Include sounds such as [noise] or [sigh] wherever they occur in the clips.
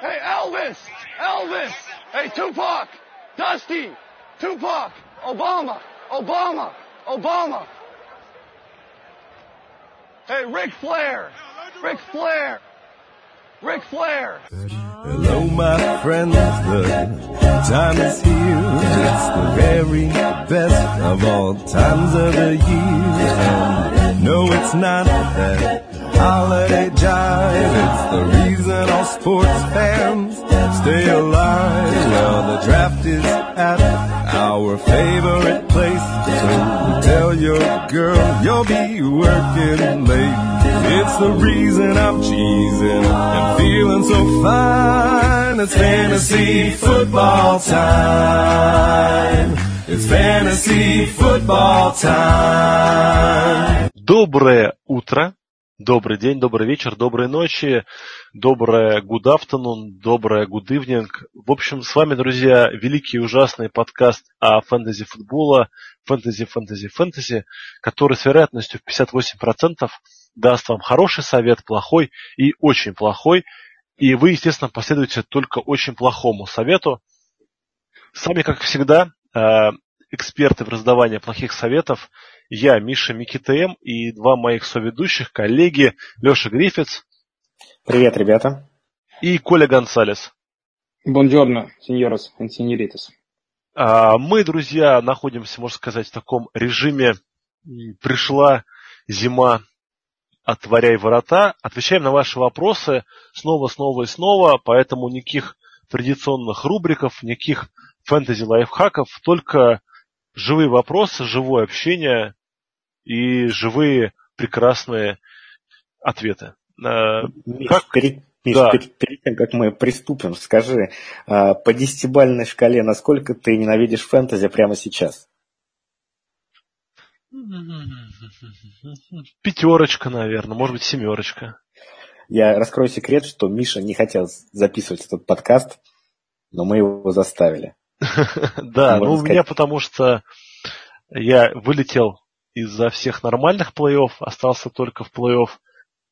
Hey, Elvis! Elvis! Hey, Tupac! Dusty! Tupac! Obama! Obama! Obama! Hey, Ric Flair! Ric Flair! Ric Flair! Hello, my friends, the time is here. It's the very best of all times of the year. No, it's not that holiday jive. It's the reason all sports fans stay alive. Well, the draft is at our favorite place. So tell your girl you'll be working late. It's the reason I'm cheesing and feeling so fine. It's fantasy football time. It's fantasy football time. Доброе утро, Добрый день, добрый вечер, доброй ночи, доброе good afternoon, доброе good evening. В общем, с вами, друзья, великий и ужасный подкаст о фэнтези футбола, фэнтези, фэнтези, фэнтези, который с вероятностью в 58% даст вам хороший совет, плохой и очень плохой. И вы, естественно, последуете только очень плохому совету. Сами, как всегда, эксперты в раздавании плохих советов. Я, Миша Микитм, и два моих соведущих, коллеги Леша Грифиц. Привет, ребята. И Коля Гонсалес. Бонджорно, сеньорос и сеньоритас. Мы, друзья, находимся, можно сказать, в таком режиме «пришла зима, отворяй ворота». Отвечаем на ваши вопросы снова, снова и снова, поэтому никаких традиционных рубриков, никаких фэнтези-лайфхаков, только живые вопросы, живое общение и живые прекрасные ответы. Миш, как... перед, Миш, да. перед, перед тем, как мы приступим, скажи, по десятибальной шкале, насколько ты ненавидишь фэнтези прямо сейчас? Пятерочка, наверное, может быть, семерочка. Я раскрою секрет, что Миша не хотел записывать этот подкаст, но мы его заставили. [laughs] Да, ну у меня потому что я вылетел из-за всех нормальных плей-офф, остался только в плей-офф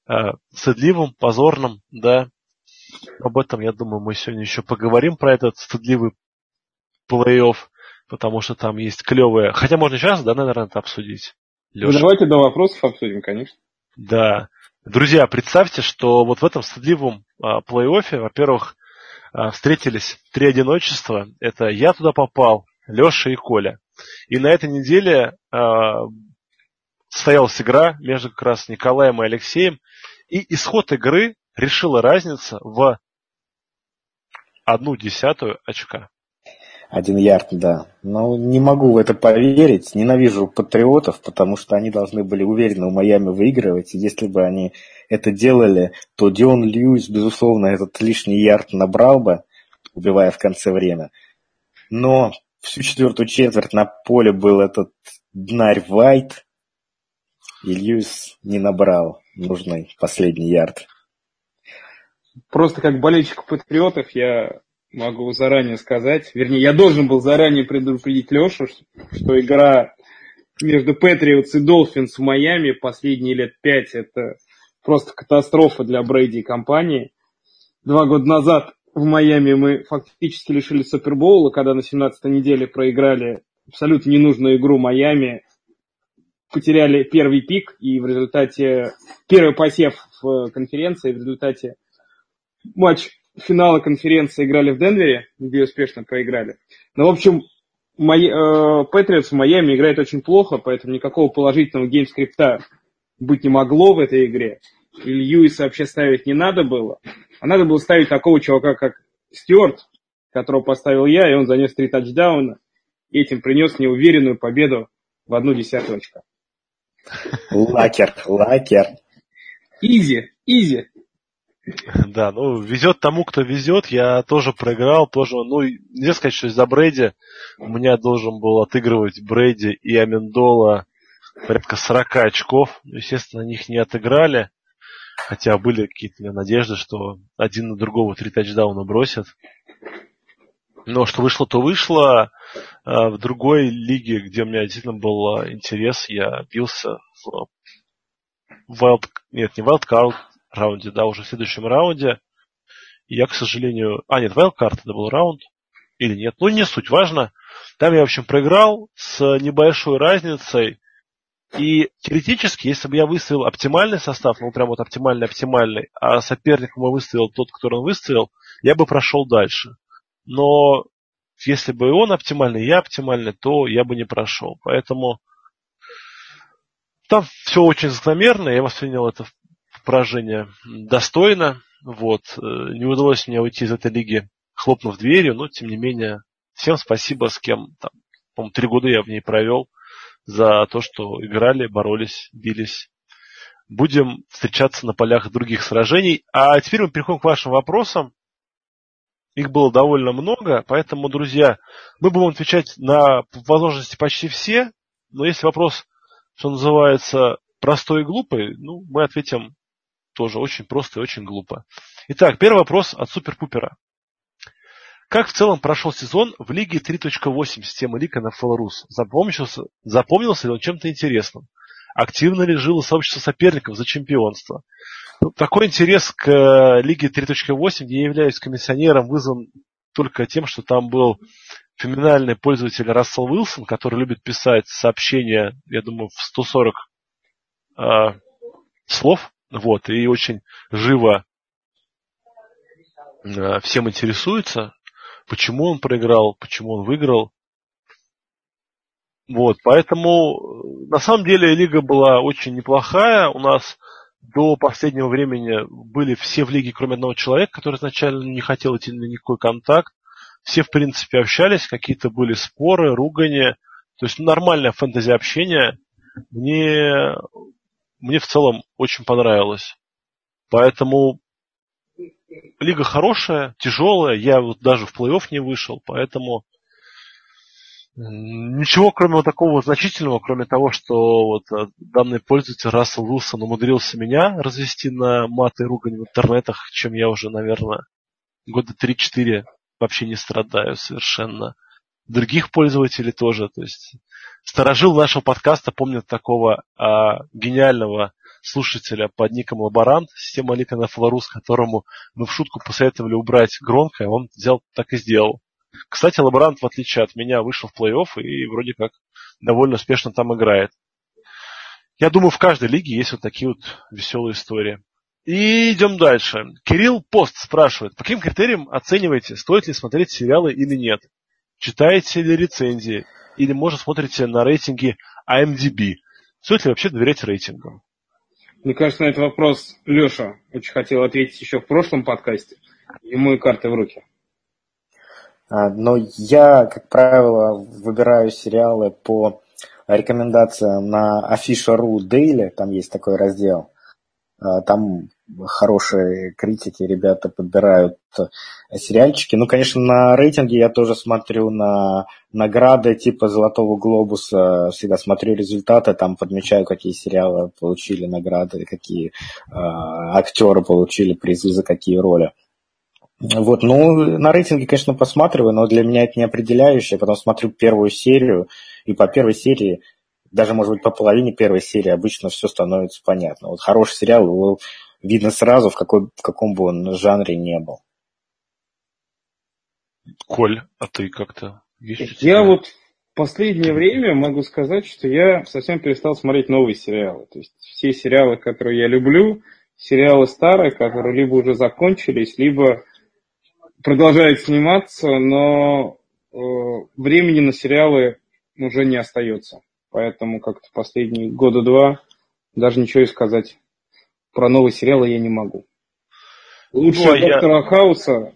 э, стыдливым, позорным, да. Об этом, я думаю, мы сегодня еще поговорим, про этот стыдливый плей-офф, потому что там есть клевые... Хотя можно сейчас, да, наверное, это обсудить. Ну, давайте до вопросов обсудим, конечно. Да. Друзья, представьте, что вот в этом стыдливом а, плей-оффе, во-первых, а, встретились три одиночества. Это я туда попал, Леша и Коля. И на этой неделе э, состоялась игра между как раз Николаем и Алексеем. И исход игры решила разница в одну десятую очка. Один ярд, да. Но не могу в это поверить. Ненавижу патриотов, потому что они должны были уверенно у Майами выигрывать. И если бы они это делали, то Дион Льюис, безусловно, этот лишний ярд набрал бы, убивая в конце время. Но всю четвертую четверть на поле был этот днарь Вайт, и не набрал нужный последний ярд. Просто как болельщик патриотов я могу заранее сказать, вернее, я должен был заранее предупредить Лешу, что игра между Патриотс и Долфинс в Майами последние лет пять это просто катастрофа для Брейди и компании. Два года назад в Майами мы фактически лишили Супербоула, когда на 17-й неделе проиграли абсолютно ненужную игру Майами, потеряли первый пик и в результате первый посев в конференции, в результате матч финала конференции играли в Денвере, где успешно проиграли. Но, ну, в общем, Патриотс в Майами играет очень плохо, поэтому никакого положительного game script а быть не могло в этой игре. И Льюиса вообще ставить не надо было. А надо было ставить такого чувака, как Стюарт, которого поставил я, и он занес три тачдауна, и этим принес мне уверенную победу в одну десятую очка. Лакер, лакер. Изи, изи. Да, ну, везет тому, кто везет. Я тоже проиграл, тоже, ну, нельзя сказать, что из-за Брейди у меня должен был отыгрывать Брейди и Амендола порядка 40 очков. Естественно, них не отыграли. Хотя были какие-то надежды, что один на другого три тачдауна бросят. Но что вышло, то вышло. А в другой лиге, где у меня действительно был интерес, я бился в Wild... Нет, не Wildcard, раунде, да, уже в следующем раунде. Я, к сожалению... А, нет, вайлдкарт это был раунд. Или нет. Ну, не суть, важно. Там я, в общем, проиграл с небольшой разницей. И теоретически, если бы я выставил оптимальный состав, ну прям вот оптимальный-оптимальный, а соперником я выставил тот, который он выставил, я бы прошел дальше. Но если бы он оптимальный, я оптимальный, то я бы не прошел. Поэтому там все очень закономерно, я воспринял это поражение достойно. Вот. Э, не удалось мне уйти из этой лиги, хлопнув дверью, но тем не менее, всем спасибо, с кем там, по-моему, три года я в ней провел за то, что играли, боролись, бились. Будем встречаться на полях других сражений. А теперь мы переходим к вашим вопросам. Их было довольно много, поэтому, друзья, мы будем отвечать на возможности почти все. Но если вопрос, что называется, простой и глупый, ну, мы ответим тоже очень просто и очень глупо. Итак, первый вопрос от Супер-Пупера. Как в целом прошел сезон в Лиге 3.8 системы лиг NFLRus? Запомнился, запомнился ли он чем-то интересным? Активно ли жило сообщество соперников за чемпионство? Ну, такой интерес к э, Лиге 3.8, где я являюсь комиссионером, вызван только тем, что там был феноменальный пользователь Рассел Уилсон, который любит писать сообщения, я думаю, в 140 э, слов, вот, и очень живо э, всем интересуется почему он проиграл, почему он выиграл. Вот, поэтому э, на самом деле лига была очень неплохая. У нас до последнего времени были все в лиге, кроме одного человека, который изначально не хотел идти на никакой контакт. Все, в принципе, общались, какие-то были споры, ругания. То есть нормальное фэнтези общение. Мне, мне в целом очень понравилось. Поэтому лига хорошая, тяжелая. Я вот даже в плей-офф не вышел, поэтому ничего кроме вот такого значительного, кроме того, что вот э, данный пользователь Рассел Уилсон умудрился меня развести на маты и ругань в интернетах, чем я уже, наверное, года 3-4 вообще не страдаю совершенно. Других пользователей тоже. То есть старожил нашего подкаста помнят такого а, гениального слушателя под ником Лаборант, система Лика на Флорус, которому мы в шутку посоветовали убрать громкое, он взял так и сделал. Кстати, Лаборант, в отличие от меня, вышел в плей-офф и вроде как довольно успешно там играет. Я думаю, в каждой лиге есть вот такие вот веселые истории. И идем дальше. Кирилл Пост спрашивает, по каким критериям оцениваете, стоит ли смотреть сериалы или нет? Читаете ли рецензии? Или, может, смотрите на рейтинги IMDb? Стоит ли вообще доверять рейтингам? Мне кажется, на этот вопрос Леша очень хотел ответить еще в прошлом подкасте. Ему и карты в руки. А, но я, как правило, выбираю сериалы по рекомендациям на Afisha.ru Daily, там есть такой раздел. А, там хорошие критики, ребята подбирают сериальчики. Ну, конечно, на рейтинге я тоже смотрю на награды типа Золотого Глобуса, всегда смотрю результаты, там подмечаю, какие сериалы получили награды, какие э, актеры получили призы за какие роли. Вот, ну, на рейтинге, конечно, посматриваю, но для меня это не определяющее. Я потом смотрю первую серию, и по первой серии, даже, может быть, по половине первой серии обычно все становится понятно. Вот хороший сериал, его видно сразу, в, какой, в каком бы он жанре не был. Коль, а ты как-то есть Я вот в последнее время могу сказать, что я совсем перестал смотреть новые сериалы. То есть все сериалы, которые я люблю, сериалы старые, которые либо уже закончились, либо продолжают сниматься, но э, времени на сериалы уже не остается. Поэтому как-то последние года два даже ничего и сказать про новые сериалы я не могу. Лучше а доктора я... Хауса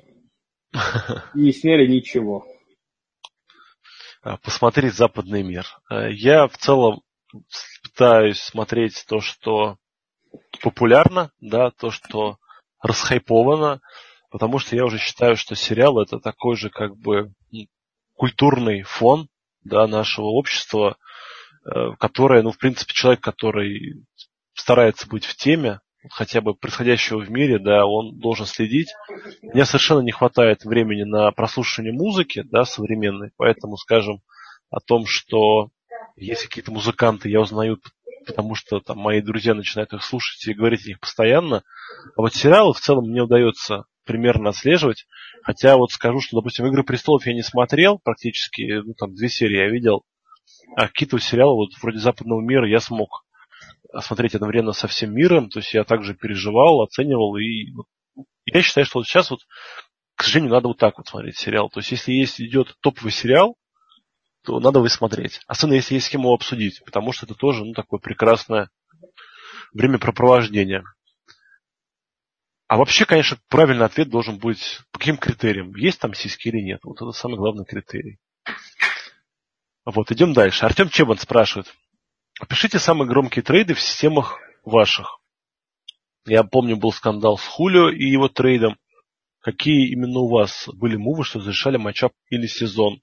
[laughs] не сняли ничего. А, посмотреть западный мир. А, я в целом пытаюсь смотреть то, что популярно, да, то, что расхайповано, потому что я уже считаю, что сериал это такой же как бы культурный фон да, нашего общества, э, которое, ну, в принципе, человек, который старается быть в теме, хотя бы происходящего в мире, да, он должен следить. Мне совершенно не хватает времени на прослушивание музыки, да, современной, поэтому, скажем, о том, что есть какие-то музыканты, я узнаю, потому что там мои друзья начинают их слушать и говорить о них постоянно. А вот сериалы в целом мне удается примерно отслеживать. Хотя вот скажу, что, допустим, «Игры престолов» я не смотрел практически, ну, там две серии я видел, а какие-то сериалы вот вроде «Западного мира» я смог смотреть одновременно со всем миром, то есть я также переживал, оценивал, и я считаю, что вот сейчас вот, к сожалению, надо вот так вот смотреть сериал. То есть если есть идет топовый сериал, то надо его смотреть. Особенно если есть с кем его обсудить, потому что это тоже ну, такое прекрасное времяпрепровождение. А вообще, конечно, правильный ответ должен быть по каким критериям? Есть там сиськи или нет? Вот это самый главный критерий. Вот, идем дальше. Артем Чебан спрашивает. Опишите самые громкие трейды в системах ваших. Я помню, был скандал с Хулио и его трейдом. Какие именно у вас были move ы, что зарешали matchup или сезон?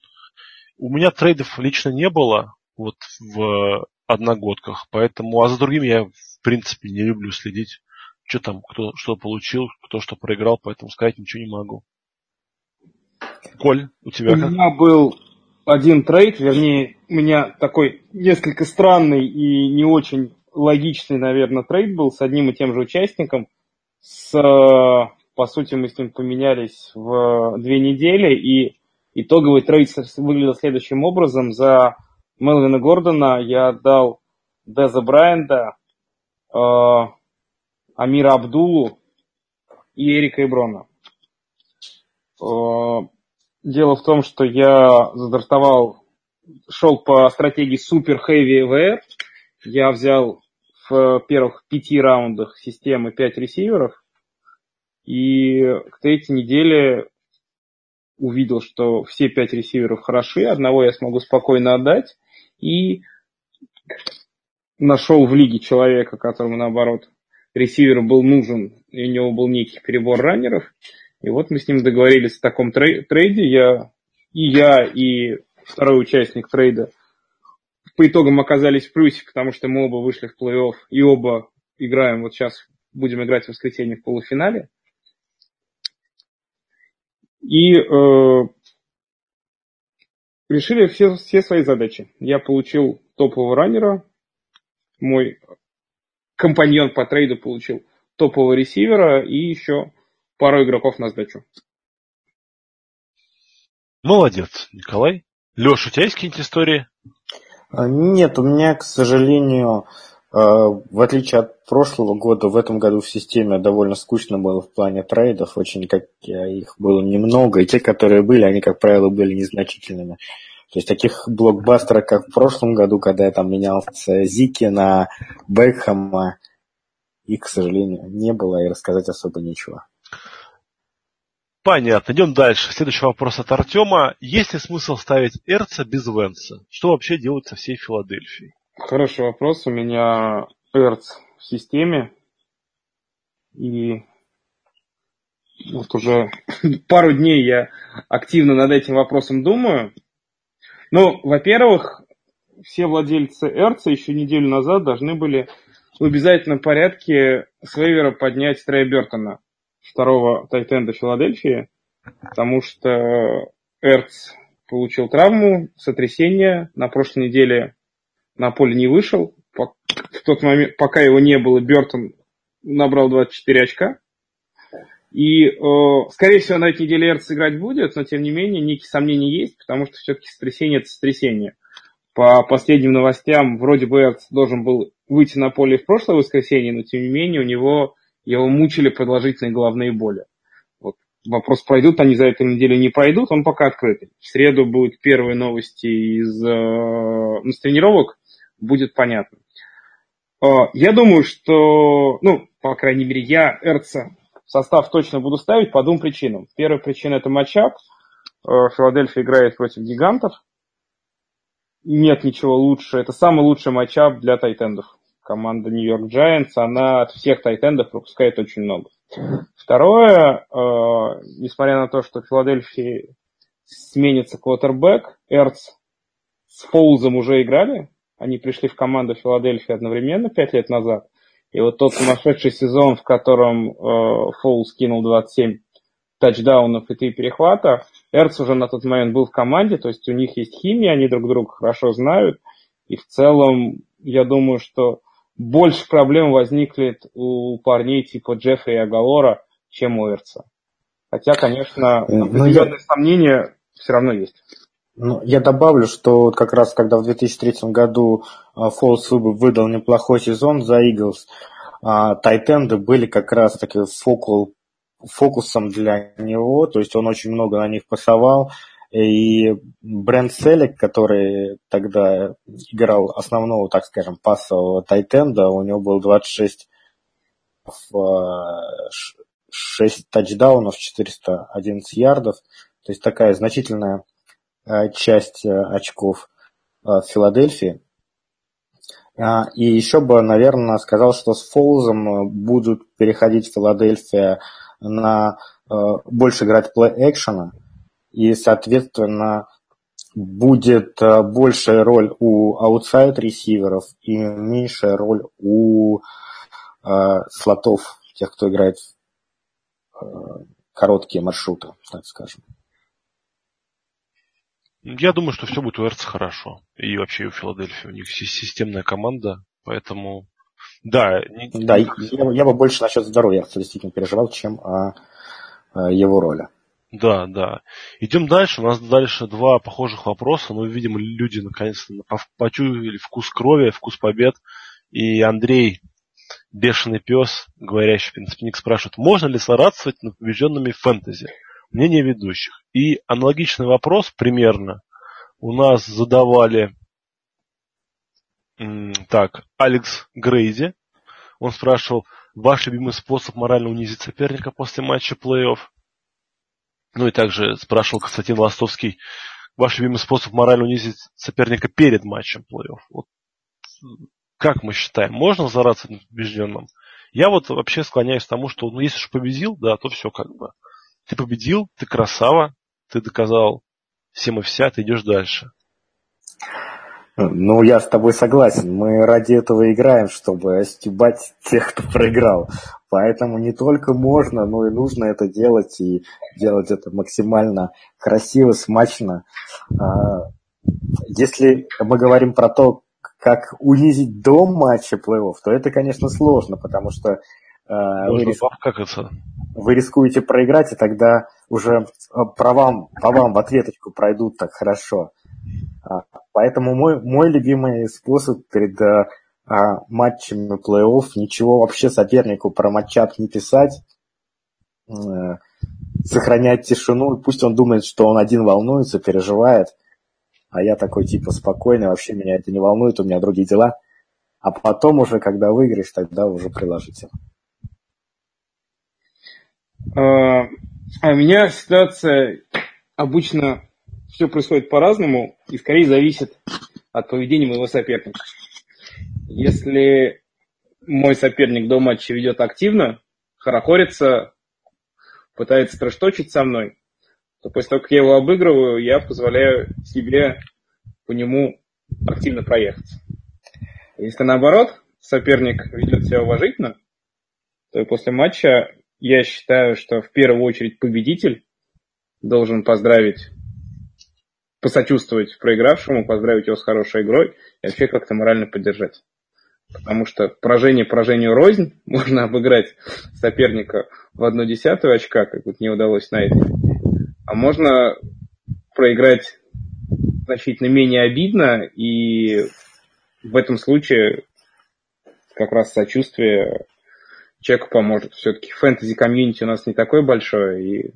У меня трейдов лично не было вот в одногодках, поэтому, а за другими я в принципе не люблю следить, что там, кто что получил, кто что проиграл, поэтому сказать ничего не могу. Коль, у тебя у как? У меня был один трейд, вернее, у меня такой несколько странный и не очень логичный, наверное, трейд был с одним и тем же участником. С, по сути, мы с ним поменялись в две недели, и итоговый трейд выглядел следующим образом. За Мелвина Гордона я отдал Деза Брайанда, э, Амира Абдулу и Эрика Иброна. Э, дело в том, что я задартовал, шел по стратегии Super Heavy VR. Я взял в первых пяти раундах системы пять ресиверов. И к третьей неделе увидел, что все пять ресиверов хороши, одного я смогу спокойно отдать. И нашел в лиге человека, которому, наоборот, ресивер был нужен, и у него был некий перебор раннеров. И вот мы с ним договорились в таком трейде. Я, и я, и второй участник трейда по итогам оказались в плюсе, потому что мы оба вышли в плей-офф и оба играем, вот сейчас будем играть в воскресенье в полуфинале. И э, решили все, все свои задачи. Я получил топового раннера, мой компаньон по трейду получил топового ресивера и еще пару игроков на сдачу. Молодец, Николай. Леша, у тебя есть какие-нибудь истории? А, нет, у меня, к сожалению, а, в отличие от прошлого года, в этом году в системе довольно скучно было в плане трейдов. Очень как их было немного, и те, которые были, они, как правило, были незначительными. То есть таких блокбастеров, как в прошлом году, когда я там менялся Зики на Бекхэма, их, к сожалению, не было, и рассказать особо нечего. Понятно. Идем дальше. Следующий вопрос от Артема. Есть ли смысл ставить Эрца без Венса? Что вообще делать со всей Филадельфией? Хороший вопрос. У меня Эрц в системе. И вот уже [clears throat] пару дней я активно над этим вопросом думаю. Ну, во-первых, все владельцы Эрца еще неделю назад должны были в обязательном порядке с вейвера поднять Трея Бертона второго тайтенда Филадельфии, потому что Эрц получил травму, сотрясение, на прошлой неделе на поле не вышел. В тот момент, пока его не было, Бертон набрал 24 очка. И, э, скорее всего, на этой неделе Эрц играть будет, но, тем не менее, некие сомнения есть, потому что все-таки сотрясение – это сотрясение. По последним новостям, вроде бы Эрц должен был выйти на поле в прошлое воскресенье, но, тем не менее, у него его мучили продолжительные головные боли. Вот. Вопрос, пройдут они за эту неделю, не пройдут, он пока открытый. В среду будут первые новости из, э, из тренировок, будет понятно. Э, я думаю, что, ну, по крайней мере, я Эрца состав точно буду ставить по двум причинам. Первая причина это матчап. Э, Филадельфия играет против гигантов. Нет ничего лучше. Это самый лучший матчап для тайтендов команда Нью-Йорк Giants, она от всех тайтендов пропускает очень много. Второе, э, несмотря на то, что в Филадельфии сменится квотербек, Эрц с Фоузом уже играли, они пришли в команду Филадельфии одновременно пять лет назад. И вот тот сумасшедший сезон, в котором э, Фоуз кинул 27 тачдаунов и три перехвата, Эрц уже на тот момент был в команде, то есть у них есть химия, они друг друга хорошо знают. И в целом, я думаю, что больше проблем возникнет у парней типа Джеффри и Агалора, чем у Эрца. Хотя, конечно, э, определенные ну, я... сомнения все равно есть. Ну, я добавлю, что как раз когда в 2003 году Фолс выдал неплохой сезон за Eagles, тайтенды были как раз таки фокул, фокусом для него, то есть он очень много на них пасовал, и Брент Селик, который тогда играл основного, так скажем, пассового тайтенда, у него был 26 6 тачдаунов, 411 ярдов. То есть такая значительная часть э, очков э, в Филадельфии. А, и еще бы, наверное, сказал, что с Фолзом будут переходить Филадельфия на больше играть плей-экшена. И, соответственно, будет большая роль у аутсайд-ресиверов и меньшая роль у слотов, тех, кто играет короткие маршруты, так скажем. Я думаю, что все будет у Эрца хорошо. И вообще у Филадельфии. У них системная команда, поэтому... Да, не... да я, я бы больше насчет здоровья Эрца действительно переживал, чем о, о его роли. Да, да. Идем дальше. У нас дальше два похожих вопроса. Но, видимо, люди наконец-то почуяли вкус крови, вкус побед. И Андрей Бешеный пес, говорящий пенсионник, спрашивает, можно ли злорадствовать над побежденными фэнтези? Мнение ведущих. И аналогичный вопрос примерно у нас задавали так, Алекс Грейди. Он спрашивал, ваш любимый способ морально унизить соперника после матча плей-офф? Ну и также спрашивал Константин Ластовский, ваш любимый способ морально унизить соперника перед матчем плей-офф? Вот как мы считаем, можно зараться на побежденном? Я вот вообще склоняюсь к тому, что ну, если уж победил, да, то все как бы. Ты победил, ты красава, ты доказал всем и вся, ты идешь дальше. Ну, я с тобой согласен. Мы ради этого играем, чтобы стебать тех, кто проиграл. Поэтому не только можно, но и нужно это делать, и делать это максимально красиво, смачно. А, если мы говорим про то, как унизить до матча плей-офф, то это, конечно, сложно, потому что э, вы, рис... вы рискуете проиграть, и тогда уже э, по вам, по вам в ответочку пройдут так хорошо. А, поэтому мой, мой любимый способ перед а, матчами плей-офф ничего вообще сопернику про матчап не писать, а, сохранять тишину, пусть он думает, что он один волнуется, переживает – а я такой типа спокойный, вообще меня это не волнует, у меня другие дела. А потом уже, когда выиграешь, тогда уже приложите. А, а у меня ситуация обычно все происходит по-разному и скорее зависит от поведения моего соперника. Если мой соперник до матча ведет активно, хорохорится, пытается трэшточить со мной, то после того, как я его обыгрываю, я позволяю себе по нему активно проехаться. Если наоборот, соперник ведет себя уважительно, то после матча я считаю, что в первую очередь победитель должен поздравить, посочувствовать проигравшему, поздравить его с хорошей игрой и вообще как-то морально поддержать. Потому что поражение поражению рознь, [laughs] можно обыграть соперника в одну десятую очка, как вот не удалось на этой а можно проиграть значительно менее обидно, и в этом случае как раз сочувствие человеку поможет. Все-таки фэнтези-комьюнити у нас не такое большое, и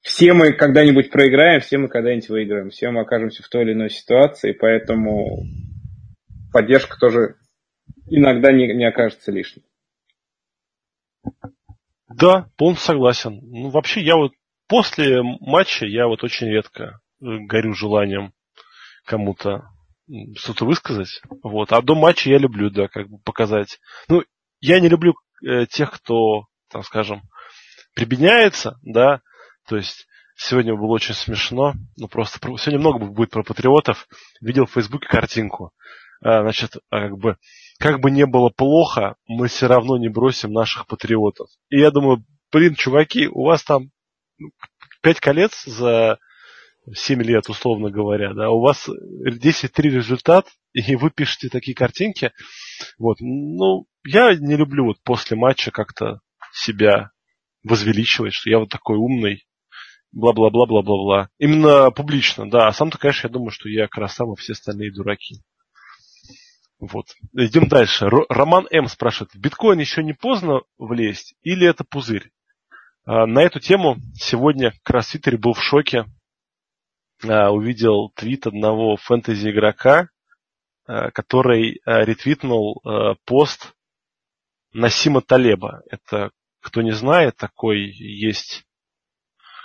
все мы когда-нибудь проиграем, все мы когда-нибудь выиграем, все мы окажемся в той или иной ситуации, поэтому поддержка тоже иногда не, не окажется лишней. Да, полностью согласен. Ну, вообще, я вот после матча я вот очень редко э, горю желанием кому-то что-то высказать. Вот. А до матча я люблю, да, как бы показать. Ну, я не люблю э, тех, кто, там, скажем, прибедняется, да, то есть сегодня было очень смешно, ну просто сегодня много будет про патриотов. Видел в Фейсбуке картинку. А, значит, как бы, как бы не было плохо, мы все равно не бросим наших патриотов. И я думаю, блин, чуваки, у вас там пять колец за 7 лет, условно говоря, да, у вас 10-3 результат, и вы пишете такие картинки. Вот. Ну, я не люблю вот после матча как-то себя возвеличивать, что я вот такой умный, бла-бла-бла-бла-бла-бла. Именно публично, да. А сам-то, конечно, я думаю, что я красава, все остальные дураки. Вот. Идем дальше. Роман М. спрашивает, в биткоин еще не поздно влезть или это пузырь? А, на эту тему сегодня как раз Твиттере был в шоке. А, увидел твит одного фэнтези-игрока, а, который ретвитнул пост Насима Талеба. Это, кто не знает, такой есть,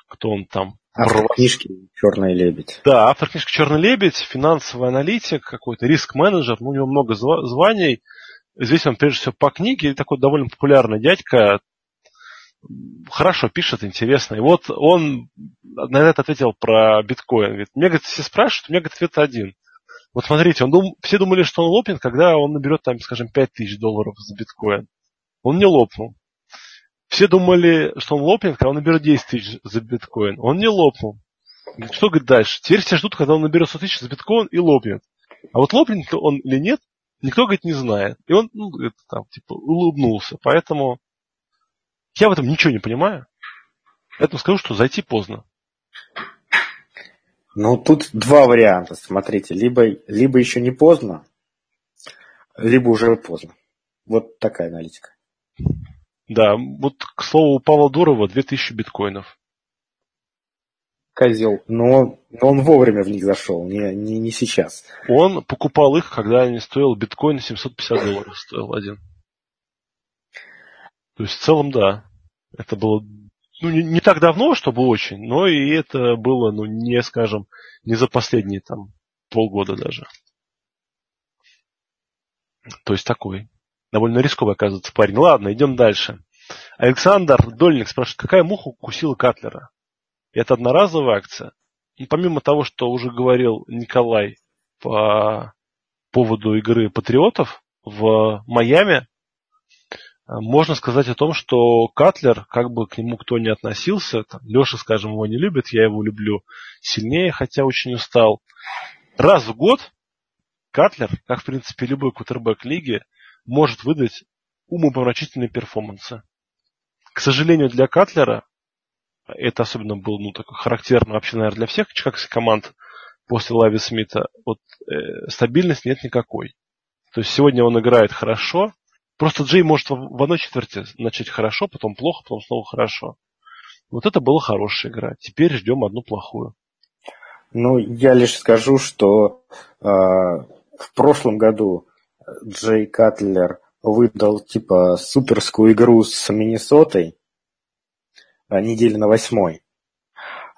кто он там, Автор книжки «Черный лебедь». Да, автор книжки «Черный лебедь», финансовый аналитик, какой-то риск-менеджер, ну, у него много званий. Здесь он прежде всего по книге, такой довольно популярный дядька, хорошо пишет, интересно. И вот он на это ответил про биткоин. Говорит, меня, говорит, все спрашивают, у меня, говорит, ответ один. Вот смотрите, он дум... все думали, что он лопнет, когда он наберет, там, скажем, 5 тысяч долларов за биткоин. Он не лопнул. Все думали, что он лопнет, когда он наберет 10 тысяч за биткоин. Он не лопнул. Что говорит дальше? Теперь все ждут, когда он наберет 100 тысяч за биткоин и лопнет. А вот лопнет он или нет, никто, говорит, не знает. И он, ну, это, там, типа, улыбнулся. Поэтому я в этом ничего не понимаю. Поэтому скажу, что зайти поздно. Ну, тут два варианта, смотрите. Либо, либо еще не поздно, либо уже поздно. Вот такая аналитика. Да, вот, к слову, у Павла Дурова 2000 биткоинов. Козел. Но, но он вовремя в них зашел, не, не, не сейчас. Он покупал их, когда они стоил биткоин 750 долларов стоил один. То есть в целом, да. Это было ну, не, не так давно, чтобы очень, но и это было, ну, не, скажем, не за последние там полгода даже. То есть такой довольно рисковый, оказывается, парень. Ладно, идем дальше. Александр Дольник спрашивает, какая муха укусила Катлера? Это одноразовая акция? И помимо того, что уже говорил Николай по поводу игры Патриотов в Майами, можно сказать о том, что Катлер, как бы к нему кто ни относился, там, Леша, скажем, его не любит, я его люблю сильнее, хотя очень устал. Раз в год Катлер, как в принципе любой кутербэк лиги, может выдать умопомрачительные перформансы. К сожалению, для Катлера, это особенно было ну, такое характерно вообще, наверное, для всех чикагских команд после Лави Смита, вот э, стабильности нет никакой. То есть сегодня он играет хорошо, просто Джей может в, одной четверти начать хорошо, потом плохо, потом снова хорошо. Вот это была хорошая игра. Теперь ждем одну плохую. Ну, я лишь скажу, что э, в прошлом году Джей Катлер выдал типа суперскую игру с Миннесотой а, недели на восьмой.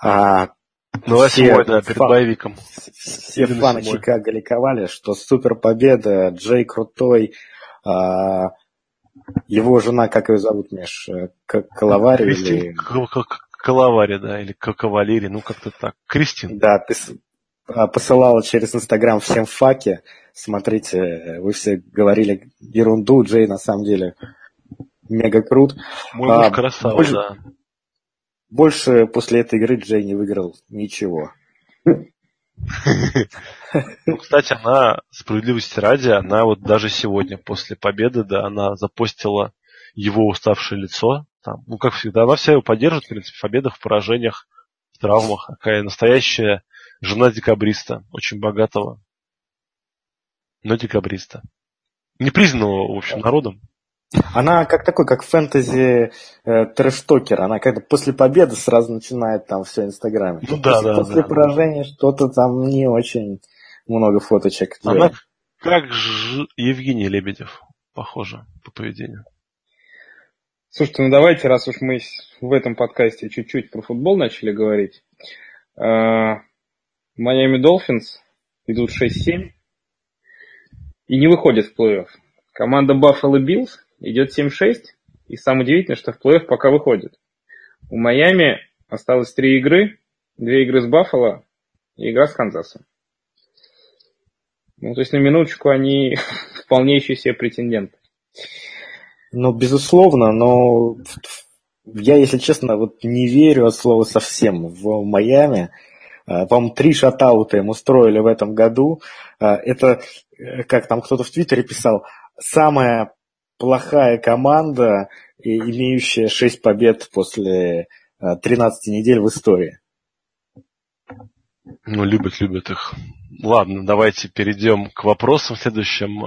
А на восьмой, да, перед фан, боевиком. Все Или фаны Чикаго ликовали, что супер победа, Джей крутой, а, его жена, как ее зовут, Миш, Калавари? Кристин или... Калавари, да, или Кавалери, ну как-то так. Кристин. Да, а, посылала через Инстаграм всем факи. Смотрите, вы все говорили ерунду, Джей на самом деле мега крут. Мой муж а, красава, больше, да. Больше после этой игры Джей не выиграл ничего. Ну, кстати, она, справедливости ради, она вот даже сегодня, после победы, да, она запостила его уставшее лицо. Там, ну, как всегда, она вся его поддерживает, в принципе, в победах, в поражениях, в травмах. Такая настоящая жена декабриста, очень богатого, но декабриста. Непризнанного, в общем, народом. Она как такой, как фэнтези э, трэштокер. Она когда после победы сразу начинает там все Инстаграме. Ну да, после, да. После да, поражения да. что-то там не очень много фоточек. Она как же Евгений Лебедев, похоже, по поведению. Слушайте, ну давайте, раз уж мы в этом подкасте чуть-чуть про футбол начали говорить. Майами Долфинс идут 6-7 и не выходят в плей-офф. Команда Buffalo Bills идет 7-6, и самое удивительное, что в плей-офф пока выходит. У Майами осталось три игры, две игры с Баффало и игра с Канзасом. Ну, то есть на минуточку они [laughs] вполне еще себе претенденты. Ну, безусловно, но я, если честно, вот не верю от слова совсем в Майами. А, по-моему, три шатаута им устроили в этом году. А, это, э, как там кто-то в Твиттере писал, самая плохая команда, имеющая 6 побед после 13 недель в истории. Ну, любят, любят их. Ладно, давайте перейдем к вопросам следующим.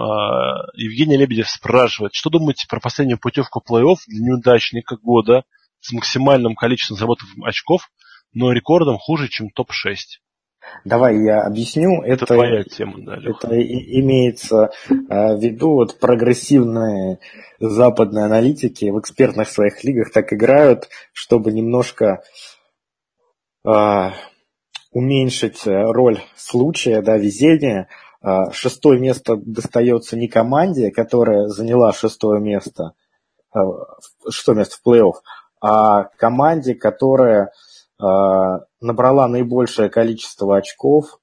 Евгений Лебедев спрашивает, что думаете про последнюю путевку плей-офф для неудачника года с максимальным количеством заработанных очков, но рекордом хуже, чем топ-6? Давай я объясню. Это, это твоя тема, да, Леха. Это имеется а, в виду вот прогрессивные западные аналитики в экспертных своих лигах так играют, чтобы немножко а, уменьшить э, роль случая, да, везения. А, шестое место достается не команде, которая заняла шестое место, шестое место в плей-офф, а команде, которая набрала наибольшее количество очков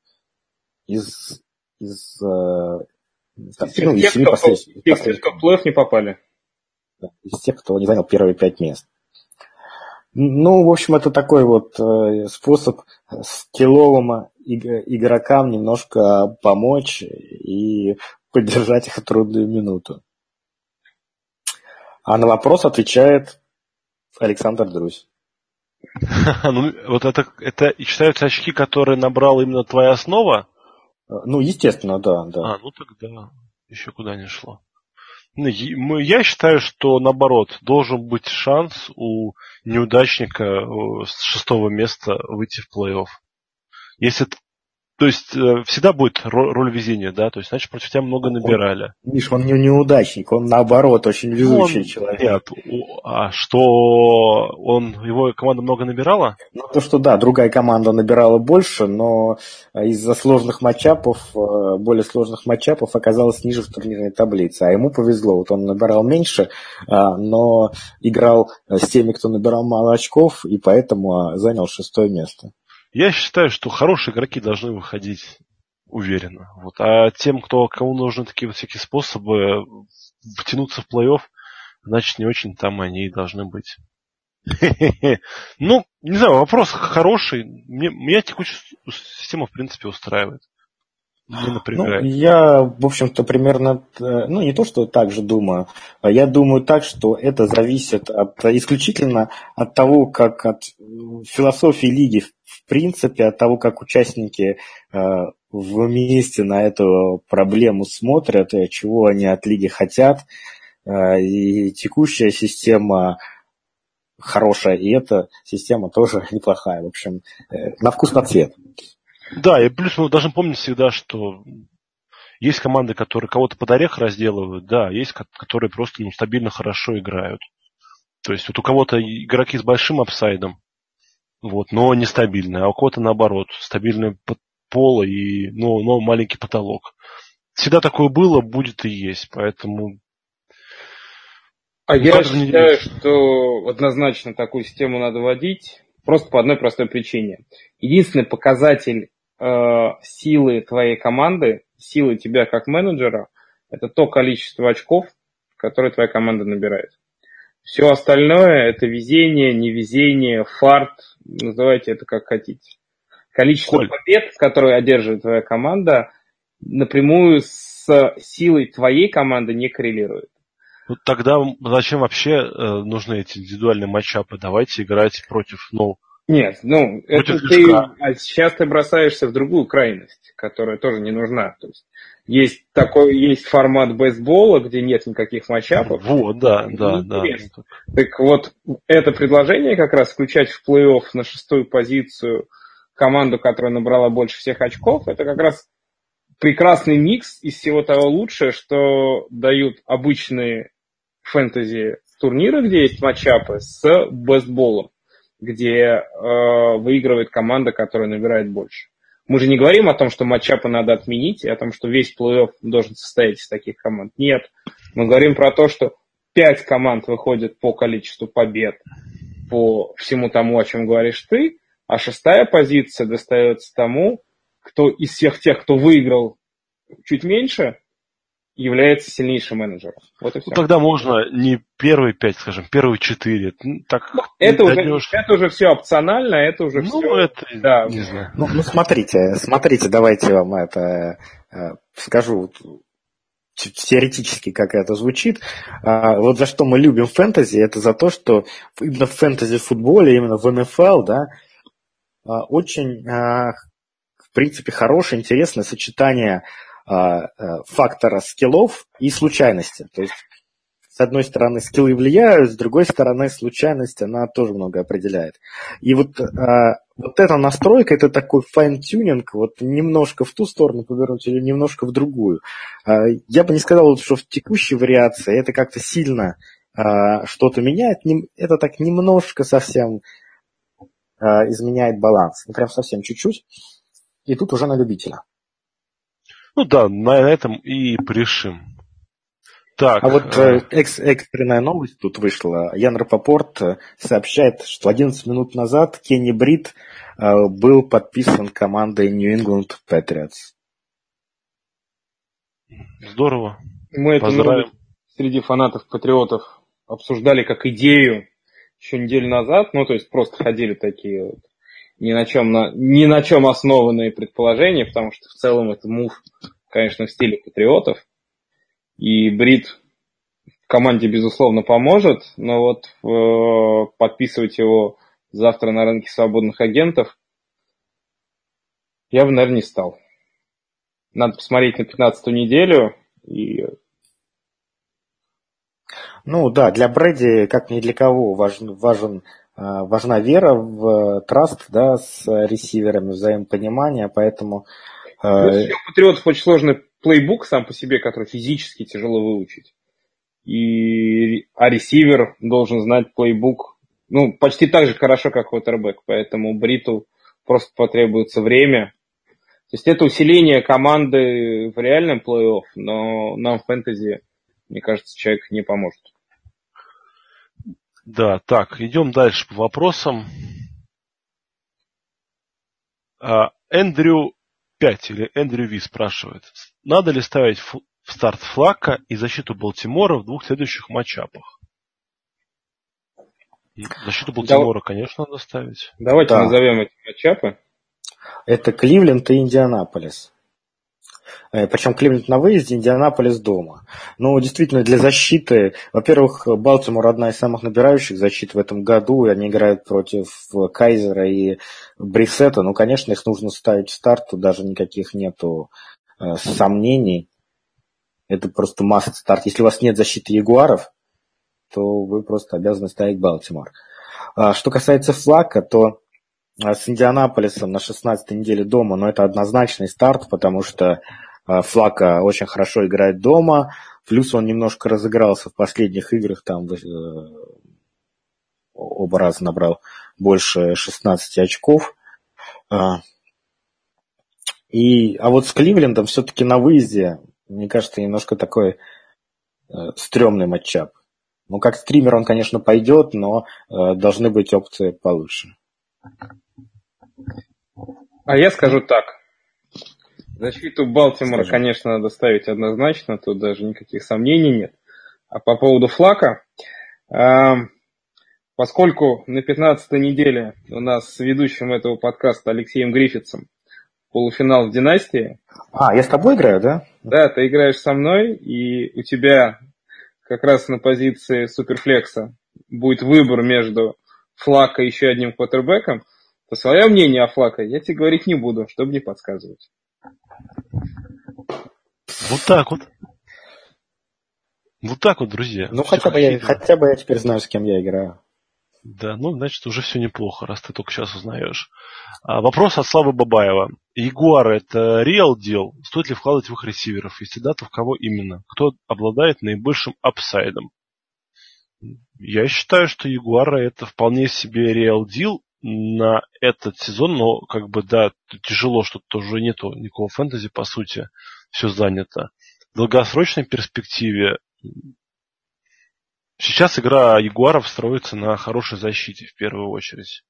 из, из, э, так, из ну, из семи последних. Из тех, кто в плей-офф не попали. Из тех, кто не занял первые пять мест. Ну, в общем, это такой вот э, способ скилловым игрокам немножко помочь и поддержать их трудную минуту. А на вопрос отвечает Александр Друзь. [laughs] Ну, вот это, это считаются очки, которые набрал именно твоя основа? Ну, естественно, да, да. А, ну тогда еще куда не шло. Ну, я считаю, что наоборот, должен быть шанс у неудачника э, с шестого места выйти в плей-офф. Если то есть э, всегда будет роль везения, да? То есть, значит, против тебя много набирали. Он, Миш, он не неудачник, он наоборот очень везучий он, человек. Нет, а что он, его команда много набирала? Ну, то, что да, другая команда набирала больше, но из-за сложных матчапов, э, более сложных матчапов оказалась ниже в турнирной таблице. А ему повезло, вот он набирал меньше, а, но играл с теми, кто набирал мало очков, и поэтому занял шестое место. Я считаю, что хорошие игроки должны выходить уверенно. Вот. А тем, кто, кому нужны такие вот всякие способы втянуться в плей-офф, значит, не очень там они и должны быть. [laughs] Ну, не знаю, вопрос хороший. Меня текущая система, в принципе, устраивает. Ну, я, в общем-то, примерно, э, ну, не то, что так же думаю. Я думаю так, что это зависит от, исключительно от того, как от философии лиги, в принципе, от того, как участники э, вместе на эту проблему смотрят, э, чего они от лиги хотят. И текущая система хорошая, и эта система тоже [laughs] неплохая. В общем, на вкус на цвет. Да, и плюс мы должны помнить всегда, что есть команды, которые кого-то под орех разделывают, да, есть которые просто ну, стабильно хорошо играют. То есть вот у кого-то игроки с большим апсайдом, вот, но нестабильные, а у кого-то наоборот, стабильный пол и ну, но маленький потолок. Всегда такое было, будет и есть, поэтому... А я считаю, что однозначно такую систему надо вводить, просто по одной простой причине. Единственный показатель э, силы твоей команды, силы тебя как менеджера, это то количество очков, которые твоя команда набирает. Все остальное это везение, невезение, фарт, называйте это как хотите. Количество Коль. побед, которые одерживает твоя команда, напрямую с силой твоей команды не коррелирует. Ну тогда зачем вообще э, нужны эти индивидуальные матчапы? Давайте играть против, ну, нет, ну, это ты, а сейчас ты бросаешься в другую крайность, которая тоже не нужна. То есть, есть такой, есть формат бейсбола, где нет никаких матчапов. Вот, да, да, да. Так вот, это предложение как раз включать в плей-офф на шестую позицию команду, которая набрала больше всех очков, это как раз прекрасный микс из всего того лучшего, что дают обычные фэнтези турниры, где есть матчапы, с бейсболом где э, выигрывает команда, которая набирает больше. Мы же не говорим о том, что матчапы надо отменить, и о том, что весь плей-офф должен состоять из таких команд. Нет. Мы говорим про то, что пять команд выходят по количеству побед, по всему тому, о чем говоришь ты, а шестая позиция достается тому, кто из всех тех, кто выиграл чуть меньше, является сильнейшим менеджером. Вот и все. Ну, тогда можно не первые пять, скажем, первые четыре. Ну, так ну, это, уже, это уже все опционально, это уже ну, все. Это, да. не знаю. Ну, ну, смотрите, смотрите, давайте вам это э, скажу. теоретически, как это звучит. А, вот за что мы любим фэнтези, это за то, что именно в фэнтези-футболе, именно в НФЛ, да, а, очень, а, в принципе, хорошее, интересное сочетание фактора скиллов и случайности. То есть с одной стороны, скиллы влияют, с другой стороны, случайность, она тоже много определяет. И вот, а, вот эта настройка, это такой fine-tuning, вот немножко в ту сторону повернуть или немножко в другую. А, я бы не сказал, что в текущей вариации это как-то сильно а, что-то меняет, это так немножко совсем а, изменяет баланс. Ну, прям совсем чуть-чуть. И тут уже на любителя. Ну да, на этом и порешим. Так. А вот э, экс экстренная новость тут вышла. Ян Рапопорт э, сообщает, что 11 минут назад Кенни Брит э, был подписан командой New England Patriots. Здорово. Мы это Поздравим. среди фанатов Патриотов обсуждали как идею еще неделю назад. Ну, то есть просто ходили такие вот ни на чем, на, ни на чем основанные предположения, потому что в целом это мув, конечно, в стиле Патриотов. И Брит команде, безусловно, поможет, но вот э, подписывать его завтра на рынке свободных агентов я бы, наверное, не стал. Надо посмотреть на 15-ю неделю и ну да, для Брэди, как ни для кого, важен, важен, важна вера в траст да, с ресиверами, взаимопонимание, поэтому... Э... Ну, у Патриотов очень сложный плейбук сам по себе, который физически тяжело выучить. И, а ресивер должен знать плейбук, ну, почти так же хорошо, как квотербек. Поэтому Бриту просто потребуется время. То есть это усиление команды в реальном плей-офф, но нам в фэнтези, мне кажется, человек не поможет. Да, так, идем дальше по вопросам. А, Эндрю 5 или Эндрю Ви спрашивает, надо ли ставить в старт Флака и защиту Балтимора в двух следующих матчапах? Защиту Балтимора, да, конечно, надо ставить. Давайте да. назовем эти матчапы. Это Кливленд и Индианаполис. Э, Причем Кливленд на выезде, Индианаполис дома. Ну, действительно, для защиты, во-первых, Балтимор одна из самых набирающих защит в этом году, и они играют против Кайзера и Брисета. Ну, конечно, их нужно ставить в старт, даже никаких нету э, сомнений. Это просто масса старт. Если у вас нет защиты Ягуаров, то вы просто обязаны ставить Балтимор. А что касается Флака, то с Индианаполисом на 16 неделе дома, но это однозначный старт, потому что а, Флака очень хорошо играет дома, плюс он немножко разыгрался в последних играх, там э, оба раза набрал больше 16 очков. А, и, а вот с Кливлендом все-таки на выезде, мне кажется, немножко такой э, стрёмный матчап. Ну, как стример он, конечно, пойдет, но э, должны быть опции получше. А я скажу так. Защиту Балтимора, Скажи. конечно, надо ставить однозначно, тут даже никаких сомнений нет. А по поводу флака, э, поскольку на 15 неделе у нас с ведущим этого подкаста Алексеем Гриффитсом полуфинал в Династии. А, я с тобой играю, да? Да, ты играешь со мной, и у тебя как раз на позиции суперфлекса будет выбор между Флака и еще одним квотербеком, то свое мнение о Флака я тебе говорить не буду, чтобы не подсказывать. Вот так вот. Вот так вот, друзья. Ну, хотя бы, я, хотя бы я теперь знаю, с кем я играю. Да, ну, значит, уже все неплохо, раз ты только сейчас узнаешь. А, вопрос от Славы Бабаева. Ягуар это реал дел? Стоит ли вкладывать в их ресиверов? Если да, то в кого именно? Кто обладает наибольшим апсайдом? Я считаю, что Ягуара это вполне себе реал дел на этот сезон, но как бы да, тяжело, что тут уже нету никакого фэнтези, по сути, все занято. В долгосрочной перспективе сейчас игра Ягуаров строится на хорошей защите в первую очередь.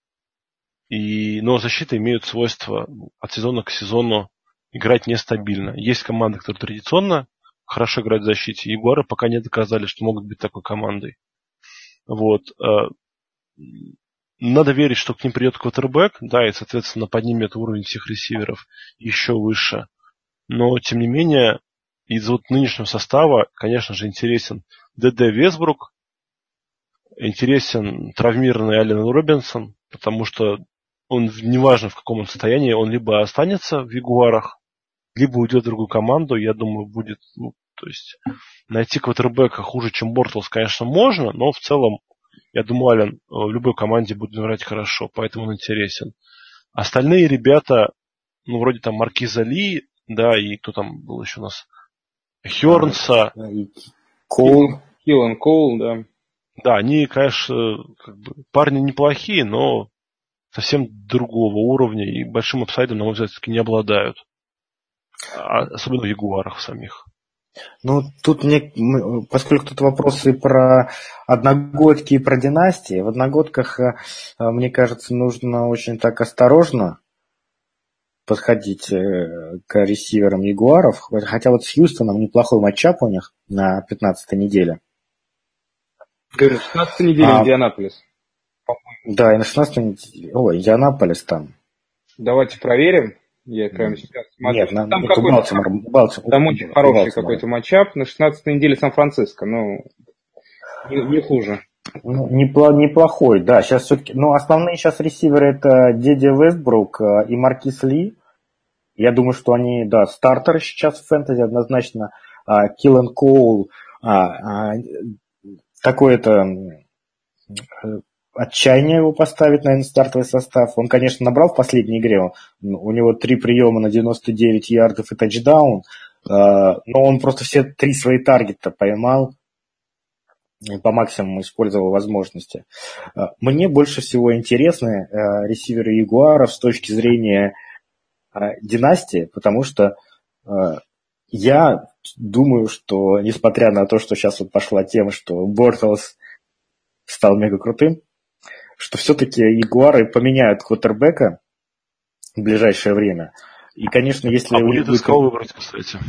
И, но защиты имеют свойство от сезона к сезону играть нестабильно. Есть команды, которые традиционно хорошо играют в защите. Ягуары пока не доказали, что могут быть такой командой. Вот. Надо верить, что к ним придет квотербек, да, и, соответственно, поднимет уровень всех ресиверов еще выше. Но, тем не менее, из вот нынешнего состава, конечно же, интересен ДД Весбрук, интересен травмированный Ален Робинсон, потому что он, неважно в каком он состоянии, он либо останется в Ягуарах, либо уйдет в другую команду, я думаю, будет, ну, то есть найти квотербека хуже, чем Бортлс, конечно, можно, но в целом, я думаю, Ален э, в любой команде будет играть хорошо, поэтому он интересен. Остальные ребята, ну, вроде там Маркиза Ли, да, и кто там был еще у нас? Хернса. Коул. Хилан Коул, да. Да, они, конечно, как бы, парни неплохие, но совсем другого уровня и большим апсайдом, на мой взгляд, все-таки не обладают. А, особенно в Ягуарах самих. Ну, тут мне, поскольку тут вопросы про одногодки и про династии, в одногодках, э, мне кажется, нужно очень так осторожно подходить э, к ресиверам Ягуаров. Хотя вот с Хьюстоном неплохой матчап у них на 15 неделе. 16 неделе а, Индианаполис. Да, и на 16 неделе. Ой, Индианаполис там. Давайте проверим. Я прямо сейчас смотрю. Нет, там это Балтимор, Балтимор. Там очень хороший какой-то матчап. На 16 неделе Сан-Франциско. Ну, не, не хуже. Ну, неплохой, да. Сейчас все-таки. Ну, основные сейчас ресиверы это Дедя Вестбрук э, и Маркис Ли. Я думаю, что они, да, стартеры сейчас в фэнтези однозначно. Киллен Коул, такой это отчаяние его поставить, наверное, стартовый состав. Он, конечно, набрал в последней игре. У него три приема на 99 ярдов и тачдаун. Но он просто все три свои таргета поймал по максимуму использовал возможности. Мне больше всего интересны ресиверы Ягуаров с точки зрения династии, потому что я думаю, что несмотря на то, что сейчас вот пошла тема, что Бортлс стал мега крутым, что все-таки Ягуары поменяют квотербека в ближайшее время. И, конечно, если а у них будет... выбрать, кстати.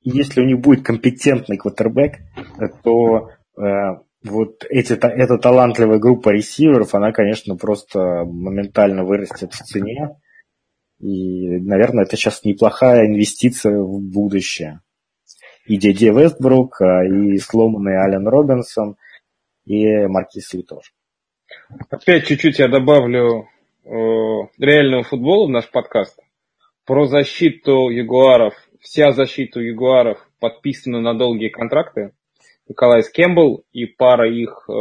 Если у них будет компетентный квотербек, то э, вот эти, эта талантливая группа ресиверов, она, конечно, просто моментально вырастет в цене. И, наверное, это сейчас неплохая инвестиция в будущее. И Диди Вестбрук, а, и сломанный Ален Робинсон, и Маркис Ли тоже. Опять чуть-чуть я добавлю э, реального футбола в наш подкаст. Про защиту Ягуаров. Вся защита Ягуаров подписана на долгие контракты. Николай Кэмпбелл и пара их э,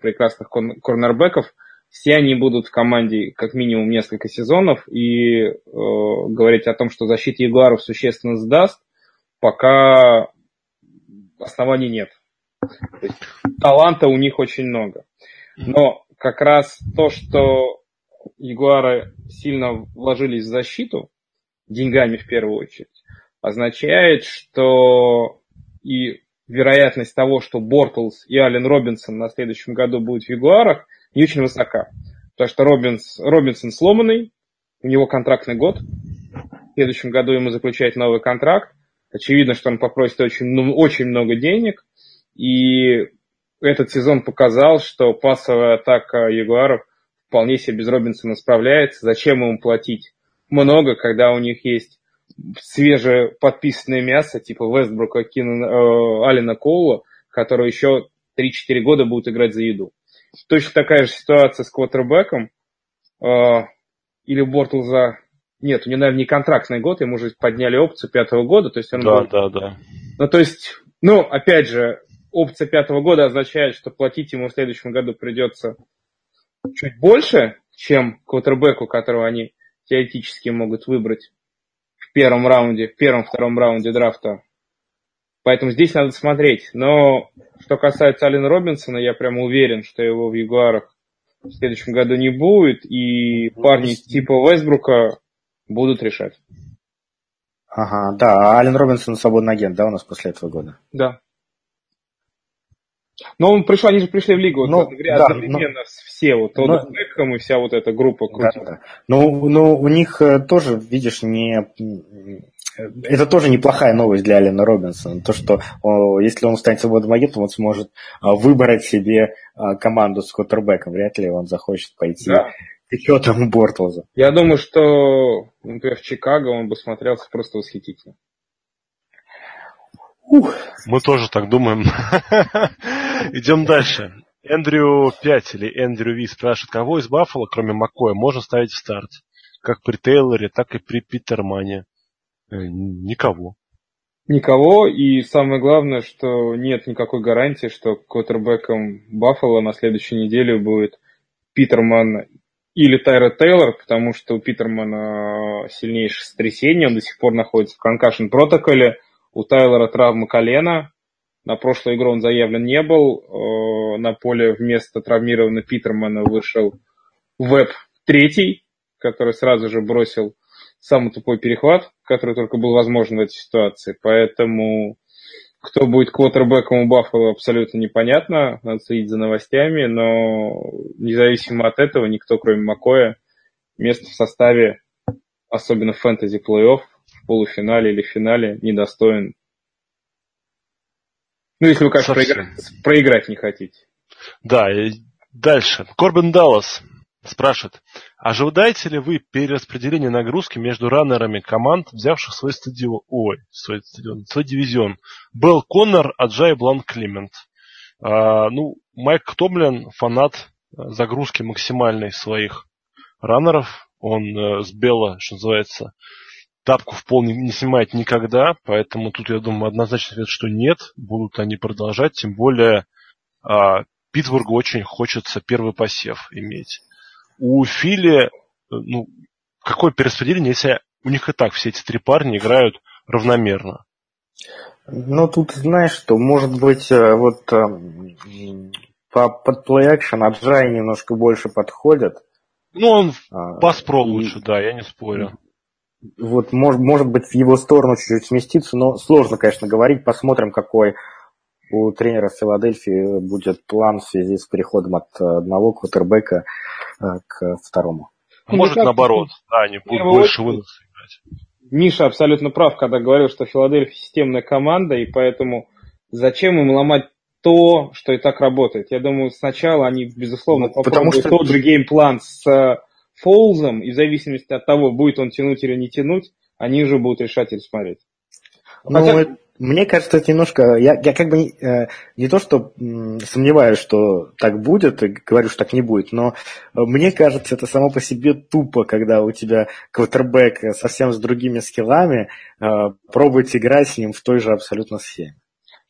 прекрасных корнербеков. Все они будут в команде как минимум несколько сезонов. И э, говорить о том, что защита Ягуаров существенно сдаст, пока оснований нет. Есть, таланта у них очень много. Но как раз то, что Ягуары сильно вложились в защиту, деньгами в первую очередь, означает, что и вероятность того, что Бортлс и Ален Робинсон на следующем году будут в Ягуарах, не очень высока. Потому что Робинс, Робинсон сломанный, у него контрактный год. В следующем году ему заключать новый контракт. Очевидно, что он попросит очень, ну, очень много денег. И этот сезон показал, что пасовая атака Ягуаров вполне себе без Робинсона справляется. Зачем ему платить много, когда у них есть свежее подписанное мясо, типа Вестбрука, Кина, э, Алина Коула, который еще 3-4 года будут играть за еду. Точно такая же ситуация с квотербеком. Э, или Бортлза... Нет, у него, наверное, не контрактный год, ему уже подняли опцию пятого года. То есть он да, был... да, да. Ну, то есть, ну, опять же, опция пятого года означает, что платить ему в следующем году придется чуть больше, чем квотербеку, которого они теоретически могут выбрать в первом раунде, в первом-втором раунде драфта. Поэтому здесь надо смотреть. Но что касается Алина Робинсона, я прямо уверен, что его в Ягуарах в следующем году не будет, и парни типа Вестбрука будут решать. Ага, да, а Ален Робинсон свободный агент, да, у нас после этого года? Да. Но он пришел, они же пришли в лигу ну, вот, да, одновременно но, все, вот Тодд но, Бекхэм и вся вот эта группа крутила. Да, да. Но, но у них э, тоже, видишь, не это тоже неплохая новость для Алина Робинсона. То, что если он станет свободным агентом, он сможет а, выбрать себе команду с квотербеком. Вряд ли он захочет пойти да. к счетам Бортлза. Я думаю, что, например, в Чикаго он бы смотрелся просто восхитительно. Ух. Мы тоже так думаем. [laughs] Идем дальше. Эндрю 5 или Эндрю Ви спрашивает, кого из Баффала, кроме Макоя, можно ставить в старт? Как при Тейлоре, так и при Питермане. Э, никого. Никого, и самое главное, что нет никакой гарантии, что квотербеком Баффала на следующей неделе будет Питерман или Тайра Тейлор, потому что у Питермана сильнейшее сотрясение, он до сих пор находится в конкашн протоколе, у Тайлора травма колена, на прошлую игру он заявлен не был, э, на поле вместо травмированного Питермана вышел Веб третий, который сразу же бросил самый тупой перехват, который только был возможен в этой ситуации. Поэтому кто будет квотербеком у Баффало, абсолютно непонятно. Надо следить за новостями, но независимо от этого, никто, кроме Макоя, место в составе, особенно в фэнтези плей-офф, в полуфинале или финале, недостоин. Ну, если вы, конечно, проиграть, проиграть не хотите. Да, и дальше. Корбин Даллас спрашивает, ожидаете ли вы перераспределение нагрузки между раннерами команд, взявших свой стадион, ой, свой стадион, свой дивизион? Белл Коннор, Аджай Бланк Климент. А, ну, Майк Томлин, фанат загрузки максимальной своих раннеров. Он э, с Белла, что называется, тапку в пол не, не снимает никогда, поэтому тут, я думаю, однозначно ответ, что нет, будут они продолжать, тем более а, Питтсбургу очень хочется первый посев иметь у Фили, ну, какое перераспределение, если у них и так все эти три парня играют равномерно? Ну, тут знаешь, что, может быть, э, вот э, по, под плей-экшен Аджай немножко больше подходит. Ну, он а, пас-про лучше, да, я не спорю. Вот, может, может быть, в его сторону чуть-чуть сместиться, но сложно, конечно, говорить. Посмотрим, какой у тренера Филадельфии будет план в связи с переходом от одного квотербека э, к второму. А может, ну, наоборот, да, они будут больше выноса играть. Миша абсолютно прав, когда говорил, что Филадельфия системная команда, и поэтому зачем им ломать то, что и так работает. Я думаю, сначала они, безусловно, ну, попробуют что... тот же геймплан с Фолзом, и в зависимости от того, будет он тянуть или не тянуть, они уже будут решать или смотреть. Ну, Хотя... Мне кажется, это немножко... Я, я как бы не, э, не то, что сомневаюсь, что так будет, и говорю, что так не будет, но мне кажется, это само по себе тупо, когда у тебя квотербек совсем с другими скиллами, э, пробовать играть с ним в той же абсолютно схеме.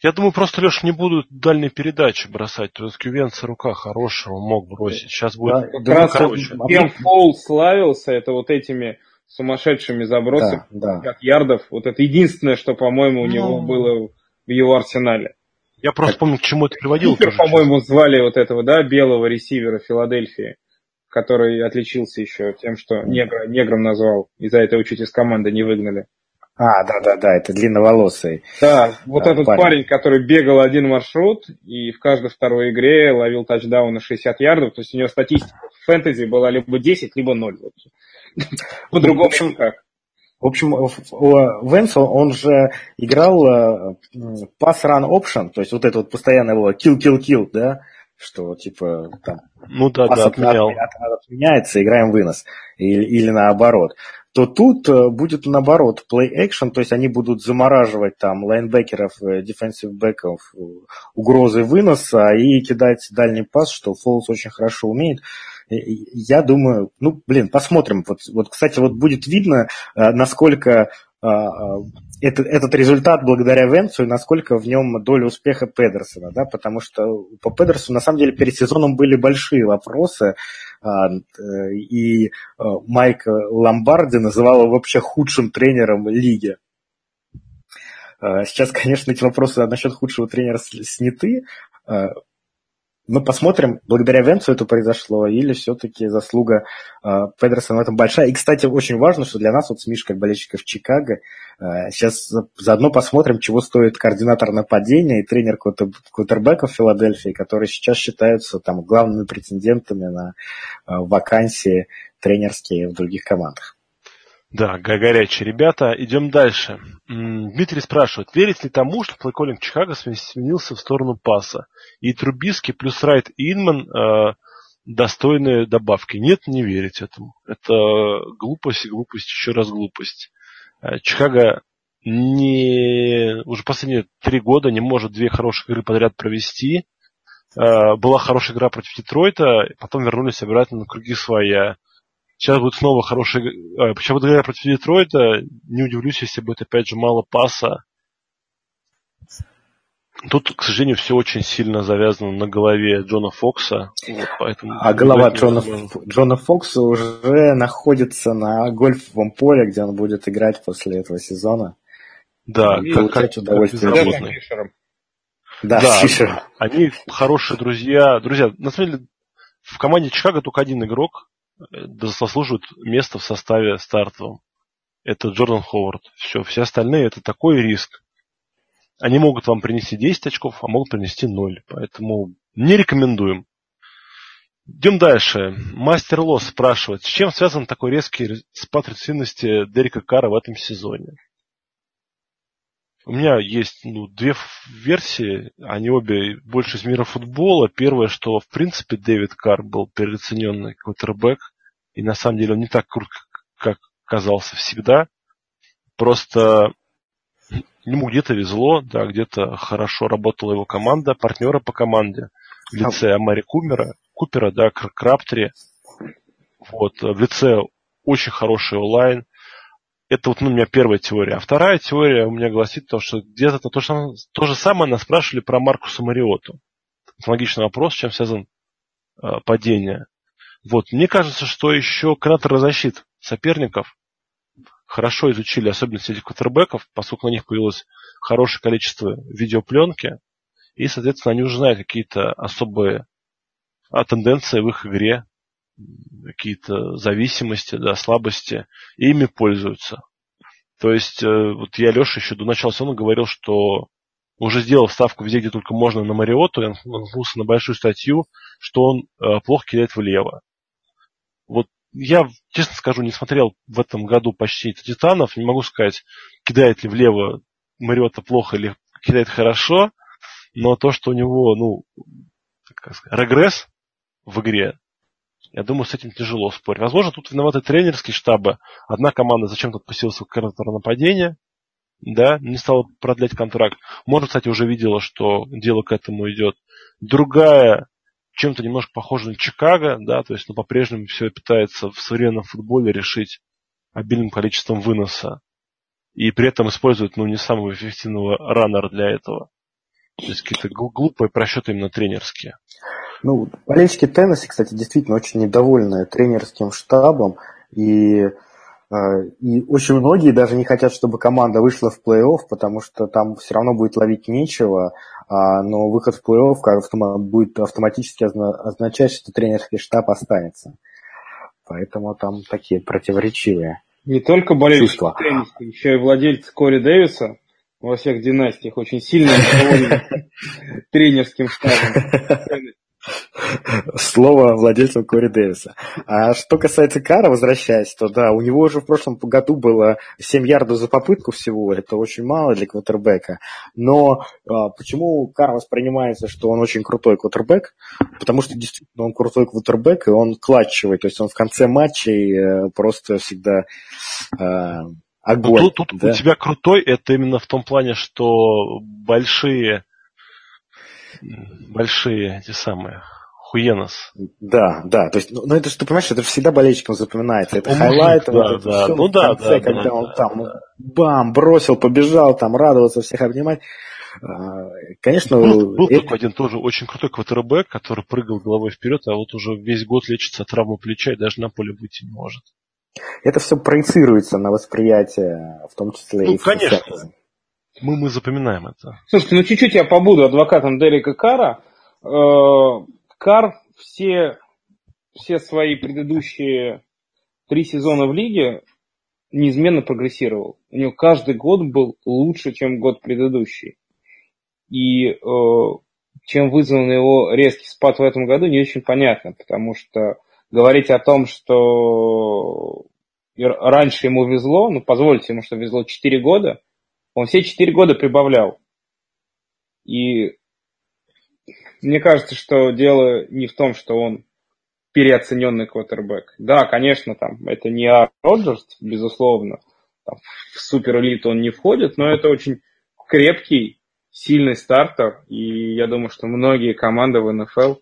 Я думаю, просто, Леша, не будут дальние передачи бросать. То есть Кювенца рука хорошего мог бросить. Сейчас будет... Да, как раз Кем Фол славился, это вот этими сумасшедшими забросами, да, да. ярдов. Вот это единственное, что, по-моему, у ну... него было в его арсенале. Я просто помню, к чему это приводил. Кипер, по-моему, звали вот этого, да, белого ресивера Филадельфии, который отличился еще тем, что негра, негром назвал. Из-за этого чуть из команды не выгнали. А, да-да-да, это длинноволосый. Да, вот да, этот парень. парень, который бегал один маршрут и в каждой второй игре ловил тачдаун на 60 ярдов, то есть у него статистика в фэнтези была либо 10, либо 0. [laughs] По-другому как. В общем, Венс, он же играл э, pass-run option, то есть вот это вот постоянно его kill-kill-kill, да, что типа там ну да, да, отменял. отменяется, играем вынос, или, или наоборот то тут э, будет наоборот play action, то есть они будут замораживать там лайнбекеров, defensive бэков угрозы выноса и кидать дальний пас, что Фолс очень хорошо умеет я думаю, ну, блин, посмотрим. Вот, вот кстати, вот будет видно, э, насколько э, э, этот, этот результат благодаря Венцу и насколько в нем доля успеха Педерсона, да, потому что по Педерсону на самом деле перед сезоном были большие вопросы, и Майк Ломбарди называл его вообще худшим тренером лиги. Сейчас, конечно, эти вопросы насчет худшего тренера сняты, мы посмотрим, благодаря Венцу это произошло, или все-таки заслуга э, Педерсона в этом большая. И, кстати, очень важно, что для нас, вот с Миш, как болельщиков Чикаго, э, сейчас заодно посмотрим, чего стоит координатор нападения и тренер квотербека в Филадельфии, которые сейчас считаются там главными претендентами на э, вакансии тренерские в других командах. Да, горячие ребята. Идем дальше. Дмитрий спрашивает, верить ли тому, что плейколлинг Чикаго сменился в сторону паса? И Трубиски плюс Райт и Инман э, достойные добавки. Нет, не верить этому. Это глупость и глупость, еще раз глупость. Э, Чикаго не, уже последние три года не может две хорошие игры подряд провести. Э, была хорошая игра против Детройта, потом вернулись обратно на круги своя. Сейчас будет снова хорошая игра. Сейчас будет игра против Детройта. Не удивлюсь, если будет опять же мало паса. Тут, к сожалению, все очень сильно завязано на голове Джона Фокса. Вот, поэтому а голова Джона, Джона Фокса уже находится на гольфовом поле, где он будет играть после этого сезона. Да, и как, как, удовольствие. Как да, да Фишер. Они хорошие друзья. Друзья, на самом деле, в команде Чикаго только один игрок заслуживает место в составе стартовом. Это Джордан Ховард. Все, все остальные это такой риск. Они могут вам принести 10 очков, а могут принести 0. Поэтому не рекомендуем. Идем дальше. Мастер Лос спрашивает, с чем связан такой резкий спад результативности Дерека Кара в этом сезоне? У меня есть ну, две версии, они обе больше из мира футбола. Первое, что в принципе Дэвид Кар был переоцененный квотербек, и на самом деле он не так крут, как казался всегда. Просто ему где-то везло, да, где-то хорошо работала его команда, партнеры по команде в лице Амари Кумера, Купера, да, Краптри. Вот, в лице очень хороший онлайн. Это вот ну, у меня первая теория. А вторая теория у меня гласит то, что где-то то, то, что, то же самое нас спрашивали про Маркуса Мариоту. Логичный вопрос, чем связан э, падение. Вот, мне кажется, что еще координаторы защит соперников хорошо изучили особенности этих квотербеков, поскольку на них появилось хорошее количество видеопленки, и, соответственно, они уже знают какие-то особые а, тенденции в их игре, какие-то зависимости, да, слабости, и ими пользуются. То есть, э, вот я Леша еще до начала сезона говорил, что уже сделал ставку везде, где только можно на Мариоту, он наткнулся на большую статью, что он э, плохо кидает влево. Вот я, честно скажу, не смотрел в этом году почти Титанов. Не могу сказать, кидает ли влево Мариота плохо или кидает хорошо. Но то, что у него, ну, как сказать, регресс в игре, я думаю, с этим тяжело спорить. Возможно, тут виноваты тренерские штабы. Одна команда зачем-то отпустилась в координатора нападения, да, не стала продлять контракт. Может, кстати, уже видела, что дело к этому идет. Другая чем-то немножко похоже на Чикаго, да, то есть ну, по-прежнему все пытается в современном футболе решить обильным количеством выноса. И при этом использует, ну, не самого эффективного раннера для этого. То есть какие-то глупые просчеты именно тренерские. Ну, болельщики Теннесси, кстати, действительно очень недовольны тренерским штабом. И Э, и очень многие даже не хотят, чтобы команда вышла в плей-офф, потому что там все равно будет ловить нечего, а, но выход в плей-офф будет автоматически означать, что тренерский штаб останется. Поэтому там такие противоречивые Не только болельщики тенниса, еще и владельцы Кори Дэвиса во всех династиях очень сильно [laughs] тренерским штабом. [laughs] Слово владельцу Кори Дэвиса. А что касается Кара, возвращаясь, то да, у него уже в прошлом году было 7 ярдов за попытку всего, это очень мало для квотербека. Но а, почему Кар воспринимается, что он очень крутой квотербек? Потому что действительно он крутой квотербек, и он клатчевый, то есть он в конце матчей э, просто всегда э, огонь. Ну, тут, тут да? у тебя крутой, это именно в том плане, что большие большие эти самые хуенос. Да, да. То есть, ну, ну это же, ты понимаешь, это же всегда болельщикам запоминается. Это highlight, да, вот да. Ну да, конце, да, когда да, он да, там да. бам, бросил, побежал, там радоваться, всех обнимать. А, конечно, был, был это... такой один тоже очень крутой квотербек, который прыгал головой вперед, а вот уже весь год лечится от травмы плеча и даже на поле выйти не может. Это все проецируется на восприятие, в том числе ну, и конечно. Мы, мы запоминаем это. Слушайте, ну чуть-чуть я побуду адвокатом Дерека Кара. Э, Кар все, все свои предыдущие три сезона в лиге неизменно прогрессировал. У него каждый год был лучше, чем год предыдущий. И э, чем вызван его резкий спад в этом году, не очень понятно, потому что говорить о том, что раньше ему везло, ну позвольте ему, что везло 4 года, он все четыре года прибавлял. И мне кажется, что дело не в том, что он переоцененный квотербек. Да, конечно, там это не Роджерс, безусловно, в суперэлиту он не входит, но это очень крепкий, сильный стартер, и я думаю, что многие команды в НФЛ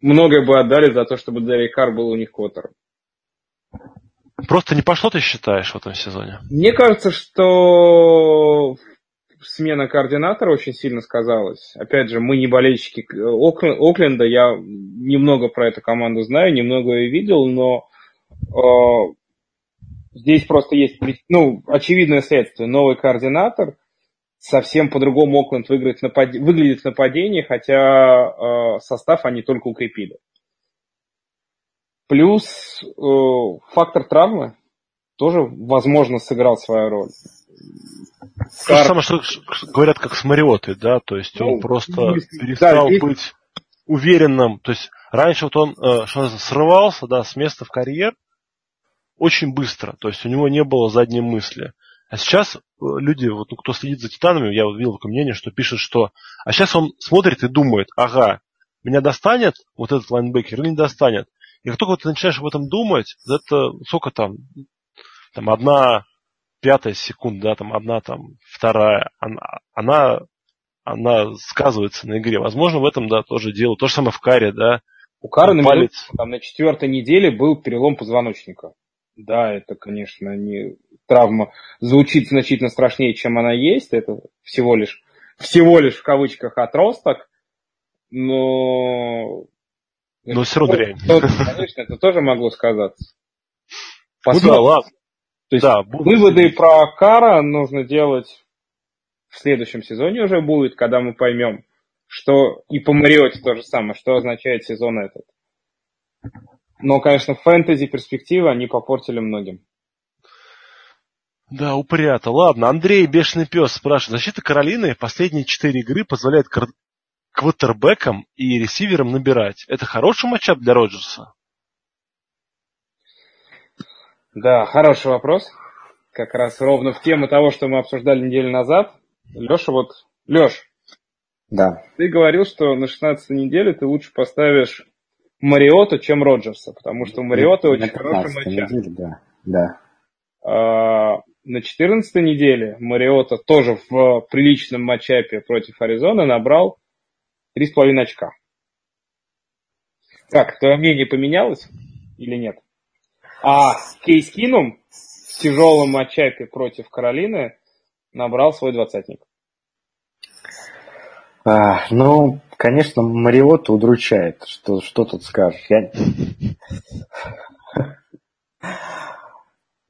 многое бы отдали за то, чтобы Дерек Карр был у них квотером. Просто не пошло, ты считаешь, в этом сезоне? Мне кажется, что смена координатора очень сильно сказалась. Опять же, мы не болельщики Окленда, я немного про эту команду знаю, немного ее видел, но э, здесь просто есть ну, очевидное следствие. Новый координатор, совсем по-другому Окленд выглядит в нападении, хотя э, состав они только укрепили. Плюс э, фактор травмы тоже, возможно, сыграл свою роль. То же самое, что говорят, как с Мариотой, да, то есть ну, он просто перестал да, быть уверенным, то есть раньше вот он э, что срывался, да, с места в карьер очень быстро, то есть у него не было задней мысли. А сейчас э, люди, вот, ну, кто следит за Титанами, я вот видел такое мнение, что пишет, что... А сейчас он смотрит и думает, ага, меня достанет вот этот лайнбекер или не достанет. И как только ты начинаешь об этом думать, это сколько там, там одна пятая секунд, да, там одна, там вторая, она, она, она сказывается на игре. Возможно, в этом, да, тоже дело. То же самое в каре, да. У Кары на, палец... там, на четвертой неделе был перелом позвоночника. Да, это, конечно, не травма звучит значительно страшнее, чем она есть. Это всего лишь, всего лишь в кавычках отросток. Но но все равно дрянь. Конечно, это тоже могло сказаться. Посмотрим. Ну да, ладно. То есть да, выводы следить. про Кара нужно делать в следующем сезоне уже будет, когда мы поймем, что и по Мариоте то же самое, что означает сезон этот. Но, конечно, фэнтези перспективы они попортили многим. Да, упрято. Ладно, Андрей Бешеный Пес спрашивает. Защита Каролины последние четыре игры позволяет квотербекам и ресиверам набирать. Это хороший матчап для Роджерса? Да, хороший вопрос. Как раз ровно в тему того, что мы обсуждали неделю назад. Леша, вот, Леш, да. ты говорил, что на 16 неделе ты лучше поставишь Мариота, чем Роджерса, потому что у Мариота на, очень хороший матчап. Да, да. А, на 14 неделе Мариота тоже в приличном матчапе против Аризоны набрал Три с половиной очка. Как, твое мнение поменялось или нет? А Кейс Кинум в тяжелом матчапе против Каролины набрал свой двадцатник. А, ну, конечно, Мариота удручает. Что, что тут скажешь? Я...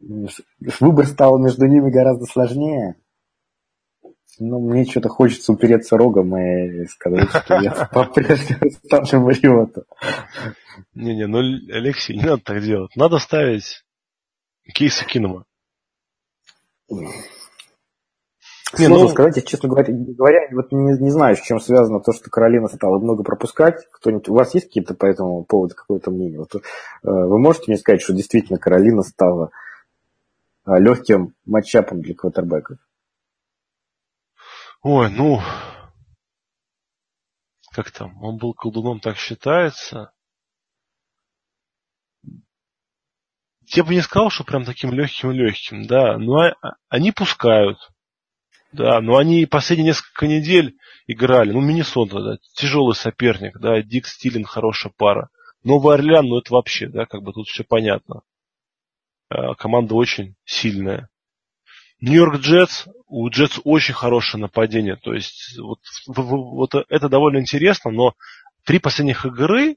[laughs] Выбор стал между ними гораздо сложнее. Ну, мне что-то хочется упереться рогом и сказать, что я [laughs] по-прежнему ставлю Мариоту. Не-не, ну, Алексей, не надо так делать. Надо ставить кейсы Кинома. Не, ну, сказать, честно говоря, говоря вот не, не знаю, с чем связано то, что Каролина стала много пропускать. Кто-нибудь, у вас есть какие-то по этому поводу какое-то мнение? Вот, э, вы можете мне сказать, что действительно Каролина стала э, легким матчапом для квотербеков? Ой, ну, как там, он был колдуном, так считается. Я бы не сказал, что прям таким легким-легким, да, но а, они пускают. Да, но они последние несколько недель играли. Ну, Миннесота, да, тяжелый соперник, да, Дик Стилин хорошая пара. Новый Орлеан, ну это вообще, да, как бы тут все понятно. А, команда очень сильная. Нью-Йорк Джетс, у Джетс очень хорошее нападение. То есть вот, вот это довольно интересно, но три последних игры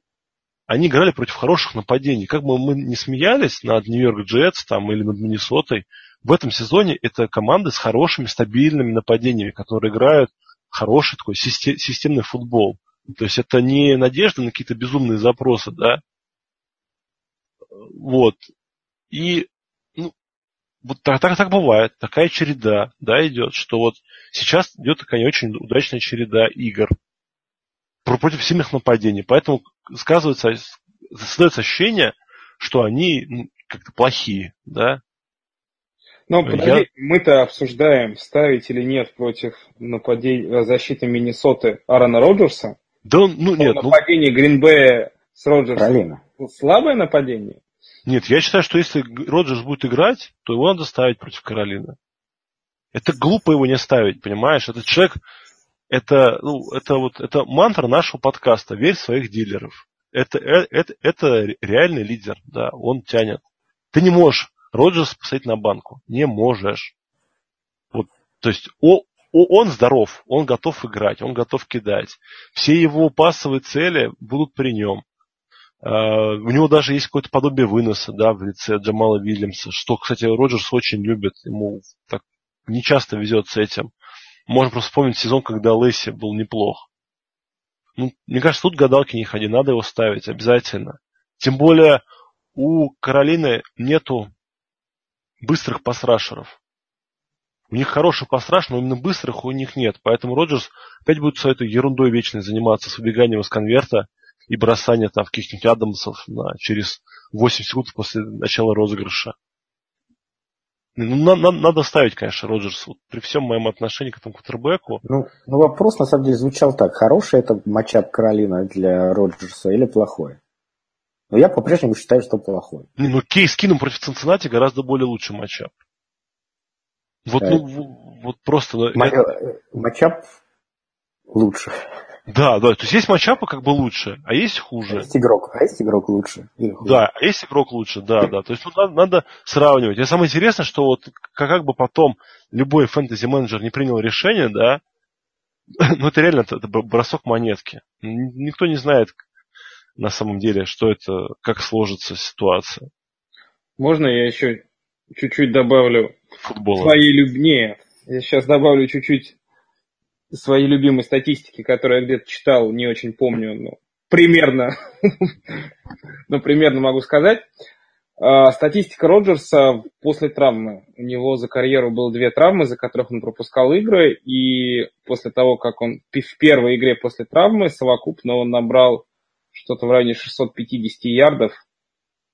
они играли против хороших нападений. Как бы мы не смеялись над Нью-Йорк Джетс там, или над Миннесотой, в этом сезоне это команды с хорошими, стабильными нападениями, которые играют хороший такой системный футбол. То есть это не надежда на какие-то безумные запросы, да. Вот. И вот так, так, так бывает, такая череда, да, идет, что вот сейчас идет такая не очень удачная череда игр против сильных нападений. Поэтому сказывается, создается ощущение, что они ну, как-то плохие, да. Но подожди, Я... мы-то обсуждаем, ставить или нет против нападения э, защиты Миннесоты Аарона Роджерса. Да он, ну нет. Нападение ну... Гринбея с Роджерсом. Слабое нападение. Нет, я считаю, что если Роджерс будет играть, то его надо ставить против Каролины. Это глупо его не ставить, понимаешь? Этот человек, это, ну, это вот, это мантра нашего подкаста. Верь в своих дилеров. Это, это, это, это реальный лидер, да, он тянет. Ты не можешь Роджерс посадить на банку. Не можешь. Вот, то есть о, он здоров, он готов играть, он готов кидать. Все его пасовые цели будут при нем. Uh, у него даже есть какое-то подобие выноса, да, в лице Джамала Вильямса, что, кстати, Роджерс очень любит, ему так не часто везет с этим. Можно просто вспомнить сезон, когда Лесси был неплох. Ну, мне кажется, тут гадалки не ходи, надо его ставить обязательно. Тем более у Каролины нету быстрых пасрашеров. У них хороший пасраж, но именно быстрых у них нет. Поэтому Роджерс опять будет с этой ерундой вечной заниматься, с выбеганием из конверта и бросание там каких-нибудь Адамсов на, через 8 секунд после начала розыгрыша. Ну, на, на, надо ставить, конечно, Роджерс. Вот, при всем моем отношении к этому кутербеку. Ну, ну, вопрос на самом деле звучал так. Хороший это матчап Каролина для Роджерса или плохой? Но я по-прежнему считаю, что плохой. Не, ну Кейс Кином против Цинциннати гораздо более лучший матчап. Вот, да. ну, вот просто... Это... Матчап лучше. Да, да, то есть есть матчапы как бы лучше, а есть хуже. А есть игрок, а есть игрок лучше. Да, а есть игрок лучше, да, да. То есть тут надо, надо сравнивать. И самое интересное, что вот как, как бы потом любой фэнтези-менеджер не принял решение, да, [laughs] ну это реально это, это бросок монетки. Никто не знает на самом деле, что это, как сложится ситуация. Можно я еще чуть-чуть добавлю Футбола. своей любви? Я сейчас добавлю чуть-чуть своей любимой статистики, которую я где-то читал, не очень помню, но примерно, [laughs] но примерно могу сказать. А, статистика Роджерса после травмы. У него за карьеру было две травмы, за которых он пропускал игры, и после того, как он в первой игре после травмы совокупно он набрал что-то в районе 650 ярдов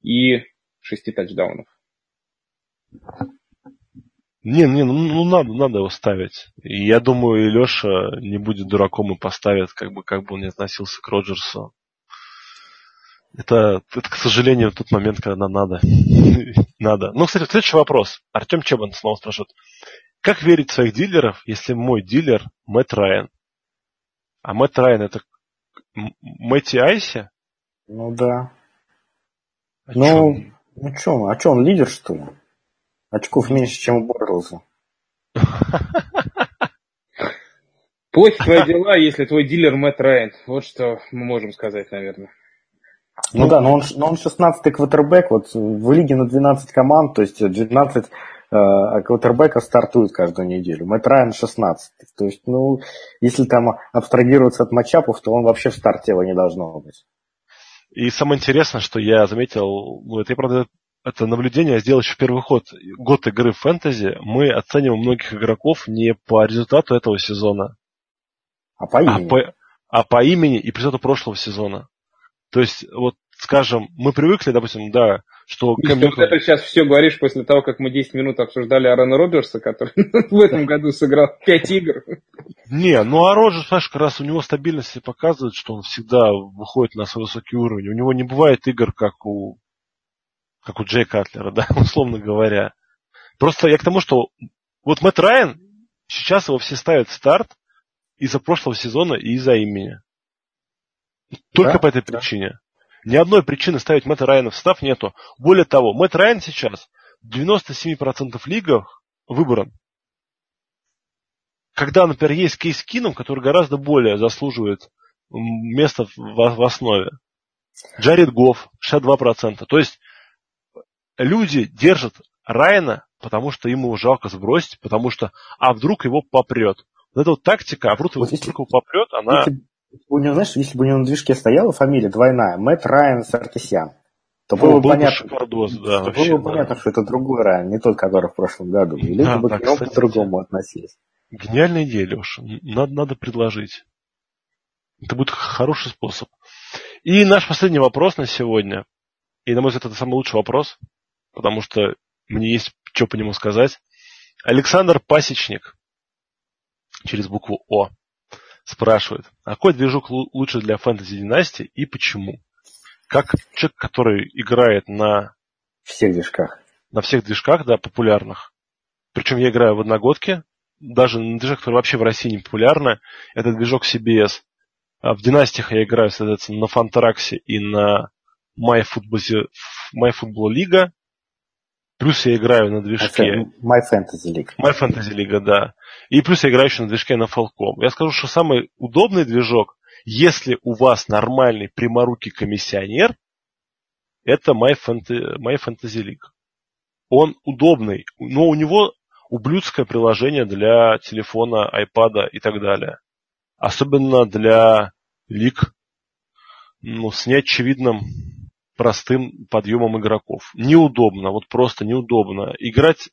и 6 тачдаунов. Не, не, ну, ну надо, надо его ставить. И я думаю, и Леша не будет дураком и поставит, как бы, как бы он не относился к Роджерсу. Это, это, к сожалению, тот момент, когда нам надо. [laughs] надо. Ну, кстати, следующий вопрос. Артем Чебан снова спрашивает. Как верить в своих дилеров, если мой дилер Мэтт Райан? А Мэтт Райан это Мэтти Айси? Ну да. А ну, чё? ну что, а что, он лидер, что ли? Очков меньше, чем у Борлза. [laughs] Плохи твои дела, если твой дилер Мэтт Райан. Вот что мы можем сказать, наверное. Ну, да, но он, но он 16-й квотербек, вот в лиге на 12 команд, то есть 12 э, квотербеков стартуют каждую неделю. Мэтт Райан 16 То есть, ну, если там абстрагироваться от матчапов, то он вообще в старте его не должно быть. И самое интересное, что я заметил, ну, это я, правда, это наблюдение сделал еще в первый ход. Год игры в фэнтези мы оцениваем многих игроков не по результату этого сезона, а по а имени, а по, а по имени и результату прошлого сезона. То есть, вот, скажем, мы привыкли, допустим, да, что... Ты вот это сейчас все говоришь после того, как мы 10 минут обсуждали Аарона Роджерса, который [laughs] в этом году сыграл 5 игр. Не, ну а Роджерс, знаешь, как раз у него стабильность показывает, что он всегда выходит на свой высокий уровень. У него не бывает игр, как у как у Джей Катлера, [laughs] да, условно говоря. Просто я к тому, что вот Мэтт Райан, сейчас его все ставят в старт из-за прошлого сезона и из-за имени. Только да? по этой причине. Ни одной причины ставить Мэтта Райана в став нету. Более того, Мэтт Райан сейчас в 97% лигах выбран. Когда, например, есть кейс Кином, который гораздо более заслуживает места в, в основе. Джаред Гофф, 62%. То есть люди держат Райана, потому что ему жалко сбросить, потому что, а вдруг его попрет. Вот эта вот тактика, а вдруг, вот если, вдруг его попрет, она... Если, у него, знаешь, если бы у него на движке стояла фамилия двойная, Мэтт Райан Сартисян, то было бы понятно, шикардос, да, вообще, было бы да. понятно, что это другой Райан, не тот, который в прошлом году. И люди да, бы да, к нему по-другому относились. Гениальная идея, Леша. Надо, надо предложить. Это будет хороший способ. И наш последний вопрос на сегодня. И, на мой взгляд, это самый лучший вопрос потому что мне есть что по нему сказать. Александр Пасечник через букву О спрашивает, а какой движок лучше для фэнтези династии и почему? Как человек, который играет на всех движках. На всех движках, да, популярных. Причем я играю в одногодке, даже на движок, который вообще в России не популярны. Это движок CBS. А в династиях я играю, соответственно, на Фантраксе и на MyFootball, MyFootball League. Плюс я играю на движке... My Fantasy League. My Fantasy League, да. И плюс я играю еще на движке на Falcom. Я скажу, что самый удобный движок, если у вас нормальный пряморукий комиссионер, это My Fantasy, My Fantasy League. Он удобный, но у него ублюдское приложение для телефона, iPad и так далее. Особенно для лиг ну, с неочевидным простым подъемом игроков. Неудобно, вот просто неудобно. Играть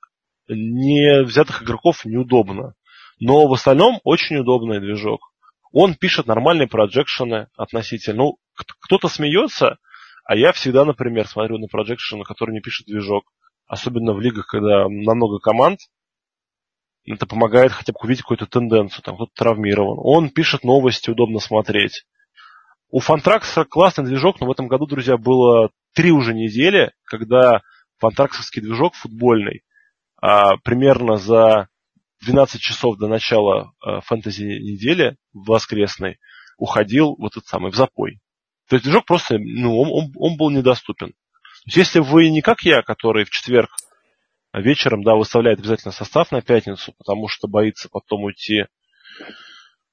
не взятых игроков неудобно. Но в остальном очень удобный движок. Он пишет нормальные проджекшены относительно. Ну, кто-то смеется, а я всегда, например, смотрю на проджекшены, которые не пишет движок. Особенно в лигах, когда много команд. Это помогает хотя бы увидеть какую-то тенденцию. Там кто-то травмирован. Он пишет новости, удобно смотреть. У Фантракса классный движок, но в этом году, друзья, было три уже недели, когда фантраксовский движок футбольный а, примерно за 12 часов до начала а, фэнтези недели воскресной уходил вот этот самый в запой. То есть движок просто, ну, он, он, он был недоступен. То есть, если вы не как я, который в четверг вечером, да, выставляет обязательно состав на пятницу, потому что боится потом уйти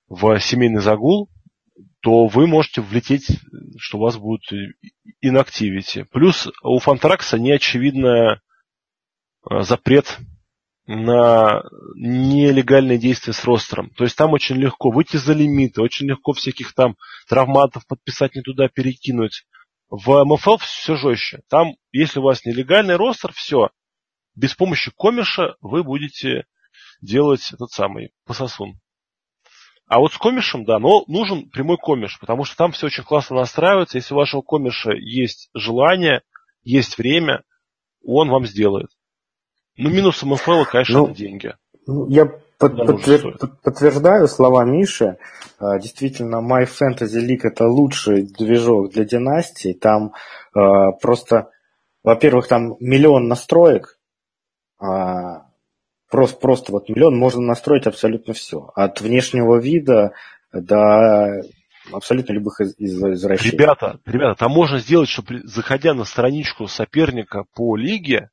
в семейный загул, то вы можете влететь, что у вас будет inactivity. Плюс у Фантракса неочевидный э, запрет на нелегальные действия с ростером. То есть там очень легко выйти за лимиты, очень легко всяких там травматов подписать не туда, перекинуть. В МФЛ все жестче. Там, если у вас нелегальный ростер, все. Без помощи комиша вы будете делать этот самый пососун. А вот с комишем, да, но нужен прямой комиш, потому что там все очень классно настраивается. Если у вашего комиша есть желание, есть время, он вам сделает. Ну, минусом МФЛ, конечно, ну, деньги. Ну, я под, подтвер, подтверждаю слова Миши. А, действительно, My Fantasy League это лучший движок для династии. Там э, просто, во-первых, там миллион настроек, а, Просто, просто вот миллион можно настроить абсолютно все. От внешнего вида до абсолютно любых из, из, извращений. Ребята, ребята, там можно сделать, что заходя на страничку соперника по лиге,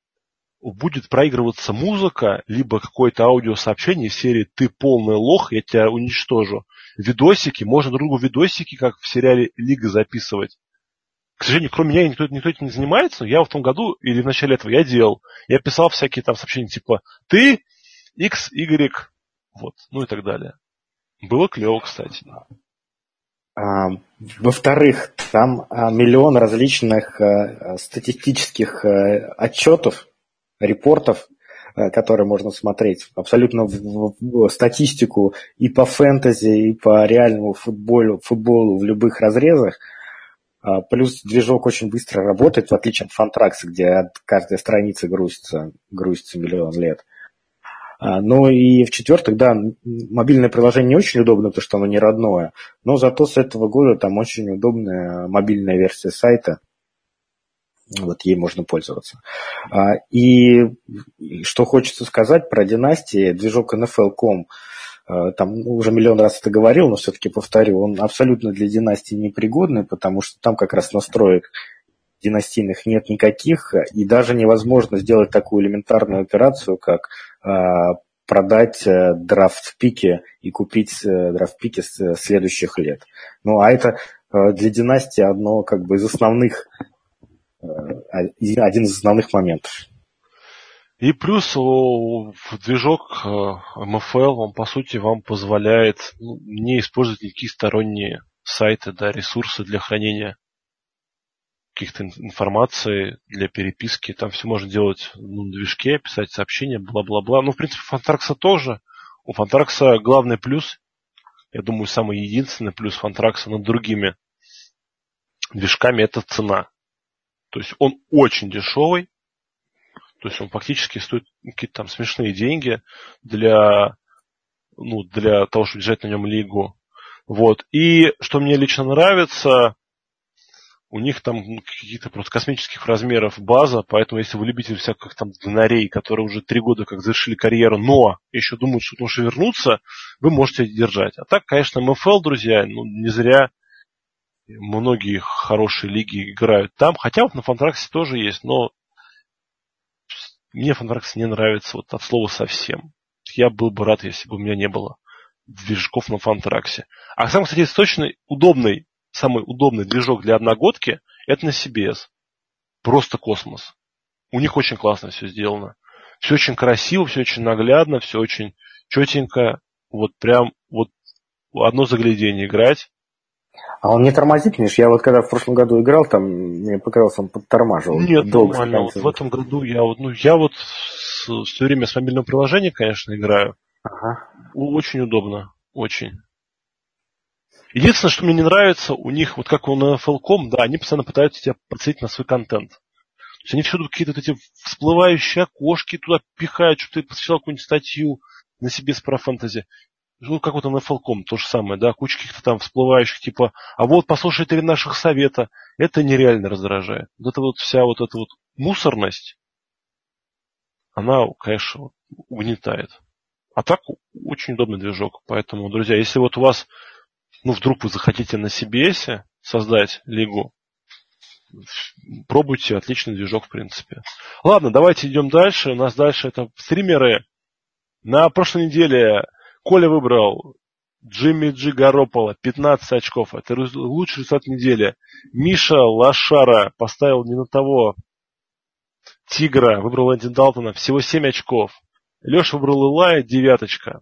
будет проигрываться музыка, либо какое-то аудиосообщение в серии «Ты полный лох, я тебя уничтожу». Видосики, можно другу видосики, как в сериале «Лига» записывать. К сожалению, кроме меня никто, никто этим не занимается. Я в том году или в начале этого я делал. Я писал всякие там сообщения типа «Ты X, Y, вот, ну и так далее. Было клево, кстати. А, во-вторых, там а, миллион различных а, статистических отчетов, репортов, которые можно смотреть. Абсолютно в, в, в статистику и по фэнтези, и по реальному футболу, футболу в любых разрезах. А, плюс движок очень быстро работает, в отличие от Фантракса, где от каждой страницы грузится, грузится миллион лет. Ну и в-четвертых, да, мобильное приложение не очень удобно, потому что оно не родное, но зато с этого года там очень удобная мобильная версия сайта. Вот ей можно пользоваться. А, и что хочется сказать про династии, движок NFL.com, там уже миллион раз это говорил, но все-таки повторю, он абсолютно для династии непригодный, потому что там как раз настроек династийных нет никаких, и даже невозможно сделать такую элементарную операцию, как э, продать э, драфт в пике и купить э, драфт в пике с следующих лет. Ну, а это для династии одно как бы из основных, один из основных моментов. И плюс движок MFL, он по сути вам позволяет ну, не использовать никакие сторонние сайты, да, ресурсы для хранения каких-то информации для переписки. Там все можно делать ну, на движке, писать сообщения, бла-бла-бла. Ну, в принципе, Фантракса тоже. У Фантракса главный плюс, я думаю, самый единственный плюс Фантракса над другими движками – это цена. То есть он очень дешевый, то есть он фактически стоит какие-то там смешные деньги для, ну, для того, чтобы держать на нем лигу. Вот. И что мне лично нравится, У них там каких-то просто космических размеров база, поэтому если вы любите всяких там донорей, которые уже три года как завершили карьеру, но еще думают, что лучше вернуться, вы можете держать. А так, конечно, МФЛ, друзья, ну, не зря многие хорошие лиги играют там. Хотя вот на Фантраксе тоже есть, но мне Фантракс не нравится вот от слова совсем. Я был бы рад, если бы у меня не было движков на Фантраксе. А самый, кстати, точно удобный самый удобный движок для одногодки это на CBS. Просто космос. У них очень классно все сделано. Все очень красиво, все очень наглядно, все очень четенько. Вот прям вот одно заглядение играть. А он не тормозит, Миш? Я вот когда в прошлом году играл, там мне показалось, он подтормаживал. Нет, Долго нормально. Вот в этом году я вот, ну, я вот с, все время с мобильного приложения, конечно, играю. Ага. Очень удобно. Очень. Единственное, что мне не нравится, у них, вот как у NFL.com, да, они постоянно пытаются тебя подсветить на свой контент. То есть они всюду какие-то вот эти всплывающие окошки туда пихают, что ты посчитал какую-нибудь статью на себе с про фэнтези. Ну, как вот на NFL.com, то же самое, да, куча каких-то там всплывающих, типа, а вот послушай три наших совета. Это нереально раздражает. Вот эта вот вся вот эта вот мусорность, она, конечно, угнетает. А так очень удобный движок. Поэтому, друзья, если вот у вас ну, вдруг вы захотите на CBS создать лигу, пробуйте, отличный движок, в принципе. Ладно, давайте идем дальше. У нас дальше это стримеры. На прошлой неделе Коля выбрал Джимми Джи Гаропола, 15 очков. Это лучший результат недели. Миша Лошара поставил не на того Тигра, выбрал Энди Далтона, всего 7 очков. Леша выбрал Илая, девяточка.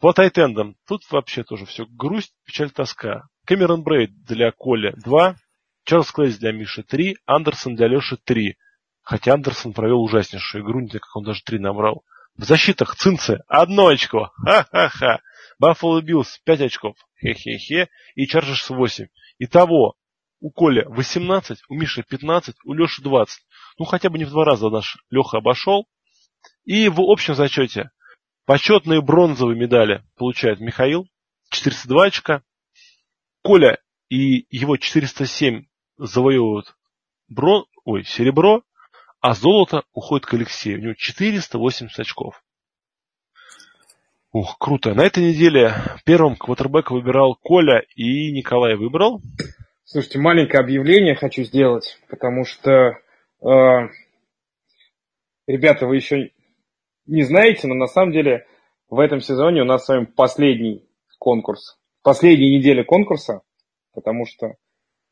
По тайтендам. Тут вообще тоже все. Грусть, печаль, тоска. Кэмерон Брейд для Коля 2. Чарльз Клэй для Миши 3. Андерсон для Леши 3. Хотя Андерсон провел ужаснейшую игру, не знаю, как он даже 3 набрал. В защитах Цинцы одно очко. Ха-ха-ха. Баффало Биллс 5 очков. Хе-хе-хе. И Чарджерс 8. Итого у Коля 18, у Миши 15, у Леши 20. Ну, хотя бы не в два раза наш Леха обошел. И в общем зачете Почетные бронзовые медали получает Михаил, 402 очка. Коля и его 407 завоевывают брон... Ой, серебро, а золото уходит к Алексею. У него 480 очков. Ух, круто. На этой неделе первым квотербека выбирал Коля и Николай выбрал. Слушайте, маленькое объявление хочу сделать, потому что, э, ребята, вы еще не знаете, но на самом деле в этом сезоне у нас с вами последний конкурс. Последняя неделя конкурса, потому что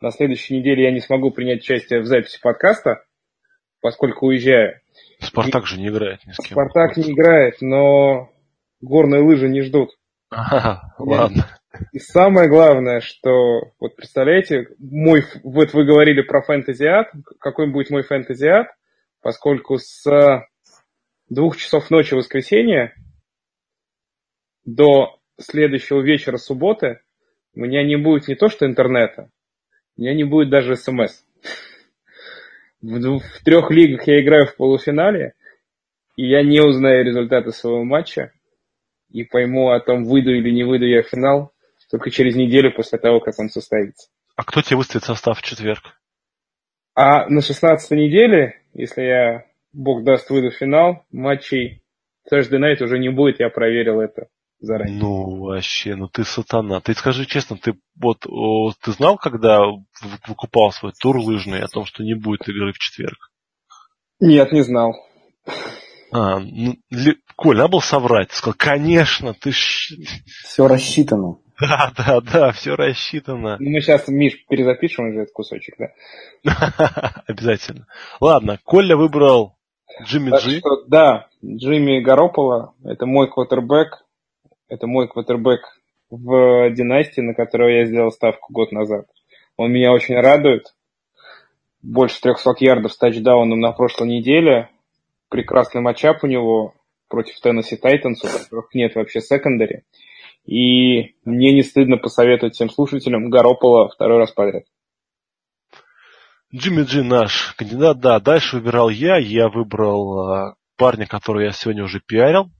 на следующей неделе я не смогу принять участие в записи подкаста, поскольку уезжаю. Спартак же не играет ни с кем. Спартак не играет, но горные лыжи не ждут. Ага, ладно. И самое главное, что, вот представляете, мой, вот вы говорили про фэнтезиат, какой будет мой фэнтезиат, поскольку с двух часов ночи воскресенья до следующего вечера субботы у меня не будет не то что интернета, у меня не будет даже смс. В, в трех лигах я играю в полуфинале, и я не узнаю результаты своего матча и пойму о том, выйду или не выйду я в финал только через неделю после того, как он состоится. А кто тебе выставит состав в четверг? А на 16 неделе, если я бог даст, выйду в финал, матчей Thursday Night уже не будет, я проверил это заранее. Ну, вообще, ну ты сатана. Ты скажи честно, ты вот о, ты знал, когда выкупал свой тур лыжный о том, что не будет игры в четверг? Нет, не знал. А, ну, Коль, надо было соврать. Ты сказал, конечно, ты ж... Все рассчитано. [laughs] Да, да, да, все рассчитано. Ну, мы сейчас, Миш, перезапишем уже этот кусочек, да? [laughs] Обязательно. Ладно, Коля выбрал Джимми Джи. Да, Джимми Гаропола, это мой квотербек, это мой квотербек в династии, на которого я сделал ставку год назад. Он меня очень радует. Больше 300 ярдов с тачдауном на прошлой неделе. Прекрасный матчап у него против Теннесси Тайтанс, у которых нет вообще секондари. И мне не стыдно посоветовать всем слушателям Гаропола второй раз подряд. Джимми Джи наш кандидат, да. Дальше выбирал я. Я выбрал э, парня, которого я сегодня уже пиарил.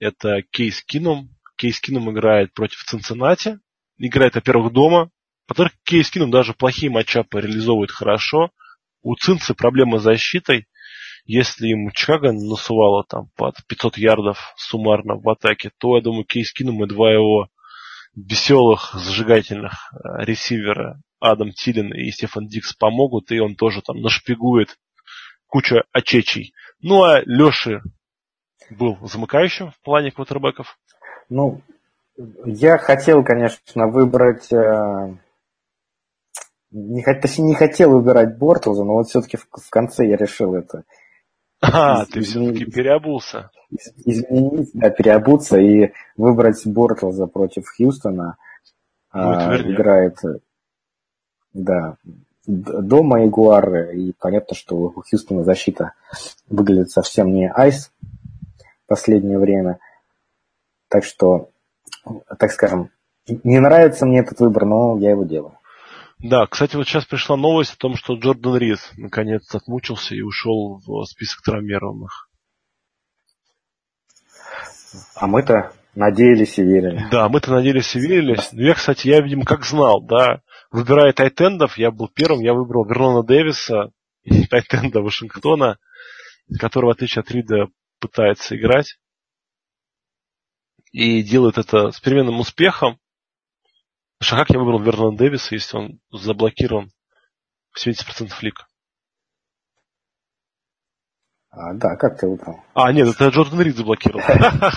Это Кейс Кином. Кейс Кином играет против Цинциннати. Играет, во-первых, дома. Патрик Кейс Кином даже плохие матчапы реализовывает хорошо. У Цинцы проблема с защитой. Если ему Чикаго насувало там под 500 ярдов суммарно в атаке, то, я думаю, Кейс Кином и два его веселых, зажигательных э, ресивера Адам Тилин и Стефан Дикс помогут, и он тоже там нашпигует кучу очечей. Ну, а Леши был замыкающим в плане квотербеков. Ну, я хотел, конечно, выбрать... Э, не, точнее, не хотел выбирать Бортлза, но вот все-таки в, в конце я решил это. А, из, ты все-таки переобулся. Изменить, да, переобуться и выбрать Бортлза против Хьюстона. А, играет, да, дома Ягуары, и понятно, что у Хьюстона защита выглядит совсем не айс в последнее время. Так что так скажем, не нравится мне этот выбор, но я его делаю. Да, кстати, вот сейчас пришла новость о том, что Джордан Рис наконец отмучился и ушел в список травмированных. А мы-то надеялись и верили. Да, мы-то надеялись и верили. Я, кстати, я, видимо, как знал, да, выбирая тайтендов, я был первым, я выбрал Вернона Дэвиса, тайтенда Вашингтона, который, в отличие от Рида, пытается играть и делает это с переменным успехом. Потому как я выбрал Вернона Дэвиса, если он заблокирован в 70% лиг? А, да, как ты выбрал? А, нет, это Джордан Рид заблокировал. [laughs]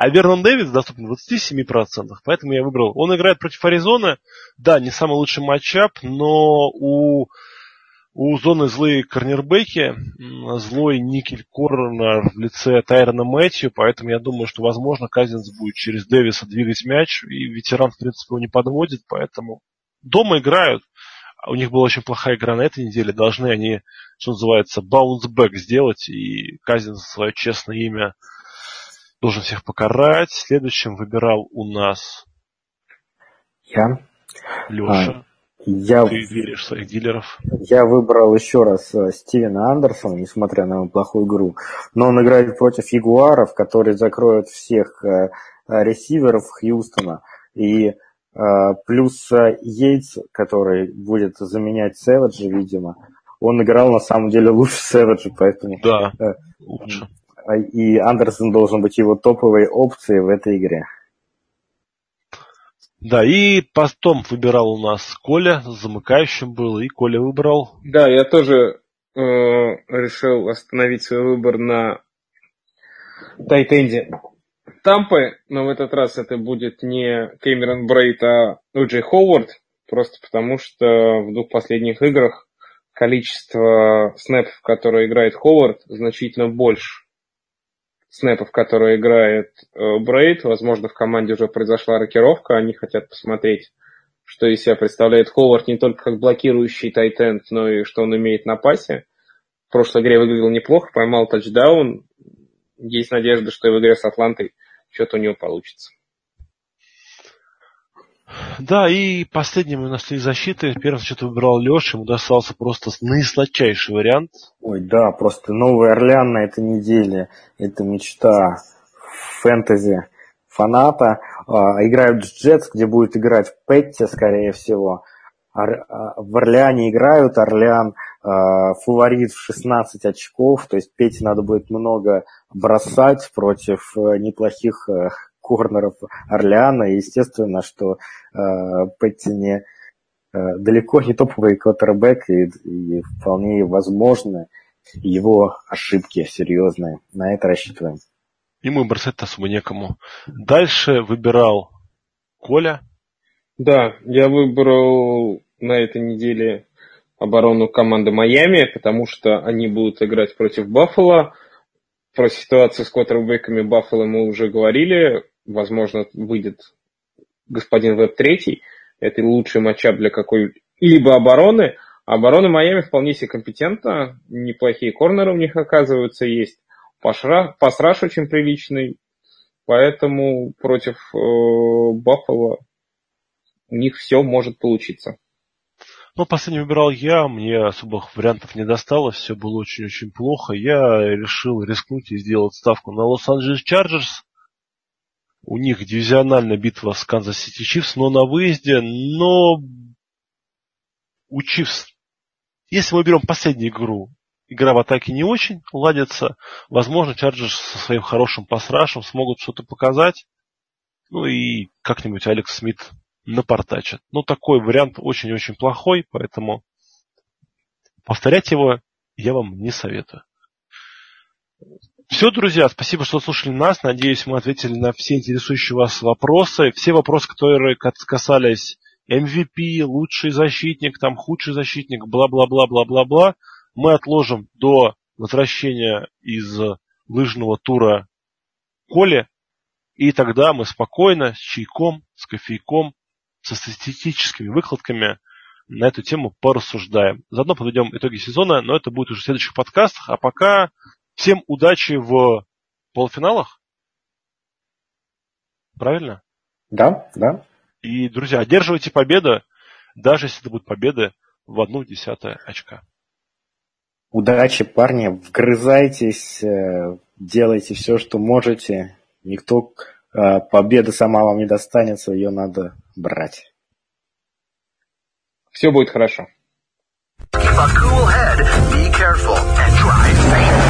А Вернон Дэвис доступен в 27%, поэтому я выбрал. Он играет против Аризоны. Да, не самый лучший матчап, но у у зоны злые корнербеки, злой никель корнер в лице Тайрона Мэтью, поэтому я думаю, что, возможно, Казинс будет через Дэвиса двигать мяч, и ветеран, в принципе, его не подводит, поэтому дома играют. У них была очень плохая игра на этой неделе, должны они, что называется, баунсбэк сделать, и Казинс свое честное имя должен всех покарать. Следующим выбирал у нас я. Леша. Я, Ты веришь в своих дилеров? Я выбрал еще раз э, Стивена Андерсона, несмотря на его плохую игру. Но он играет против Ягуаров, которые закроют всех э, ресиверов Хьюстона. И э, плюс Йейтс, который будет заменять Сэвиджа, видимо. Он играл на самом деле лучше Сэвиджа, поэтому... Да, лучше. И Андерсон должен быть его топовой опцией в этой игре. Да, и постом выбирал у нас Коля, замыкающим был, и Коля выбрал. Да, я тоже э, решил остановить свой выбор на Тайтенде Тампы, но в этот раз это будет не Кэмерон Брейт, а Уджей Ховард, просто потому что в двух последних играх количество снэпов, которые играет Ховард, значительно больше снэпов, которые играет э, Брейд. Возможно, в команде уже произошла рокировка, они хотят посмотреть, что из себя представляет Ховард не только как блокирующий тайтенд, но и что он умеет на пасе. В прошлой игре выглядел неплохо, поймал тачдаун. Есть надежда, что и в игре с Атлантой что-то у него получится. Да, и последним у нас три защиты. Первым что-то выбрал Леша, ему достался просто наисладчайший вариант. Ой, да, просто Новый Орлеан на этой неделе. Это мечта фэнтези фаната. А, играют Джетс, где будет играть Петти, скорее всего. А, в Орлеане играют, Орлеан а, фаворит в 16 очков, то есть Пете надо будет много бросать против э, неплохих э, корнеров Орлеана. И естественно, что э, Петти не э, далеко не топовый квотербек, и, и вполне возможно его ошибки серьезные. На это рассчитываем. Ему бросать особо некому. Дальше выбирал Коля. Да, я выбрал на этой неделе оборону команды Майами, потому что они будут играть против Баффала. Про ситуацию с квотербеками Баффала мы уже говорили возможно, выйдет господин Веб-3. Это лучший матчап для какой-либо обороны. Оборона Майами вполне себе компетентна. Неплохие корнеры у них, оказывается, есть. Pass rush очень приличный. Поэтому против э, Баффало у них все может получиться. Ну, последний выбирал я, мне особых вариантов не досталось, все было очень-очень плохо. Я решил рискнуть и сделать ставку на Лос-Анджелес Чарджерс. У них дивизиональная битва с Канзас Сити Чифс, но на выезде. Но у Чивс, если мы берем последнюю игру, игра в атаке не очень ладится. Возможно, Чарджерс со своим хорошим пасрашем смогут что-то показать. Ну и как-нибудь Алекс Смит напортачит. Ну, такой вариант очень-очень плохой, поэтому повторять его я вам не советую. Все, друзья, спасибо, что слушали нас. Надеюсь, мы ответили на все интересующие вас вопросы. Все вопросы, которые касались MVP, лучший защитник, там худший защитник, бла-бла-бла-бла-бла-бла, мы отложим до возвращения из лыжного тура Коли, и тогда мы спокойно, с чайком, с кофейком, со статистическими выкладками на эту тему порассуждаем. Заодно подведем итоги сезона, но это будет уже в следующих подкастах. А пока всем удачи в полуфиналах. Правильно? Да, да. И, друзья, одерживайте победу, даже если это будет победа в одну десятое очка. Удачи, парни, вгрызайтесь, э, делайте все, что можете. Никто э, победа сама вам не достанется, ее надо брать. Все будет хорошо. Keep a cool head, be careful, and drive safe.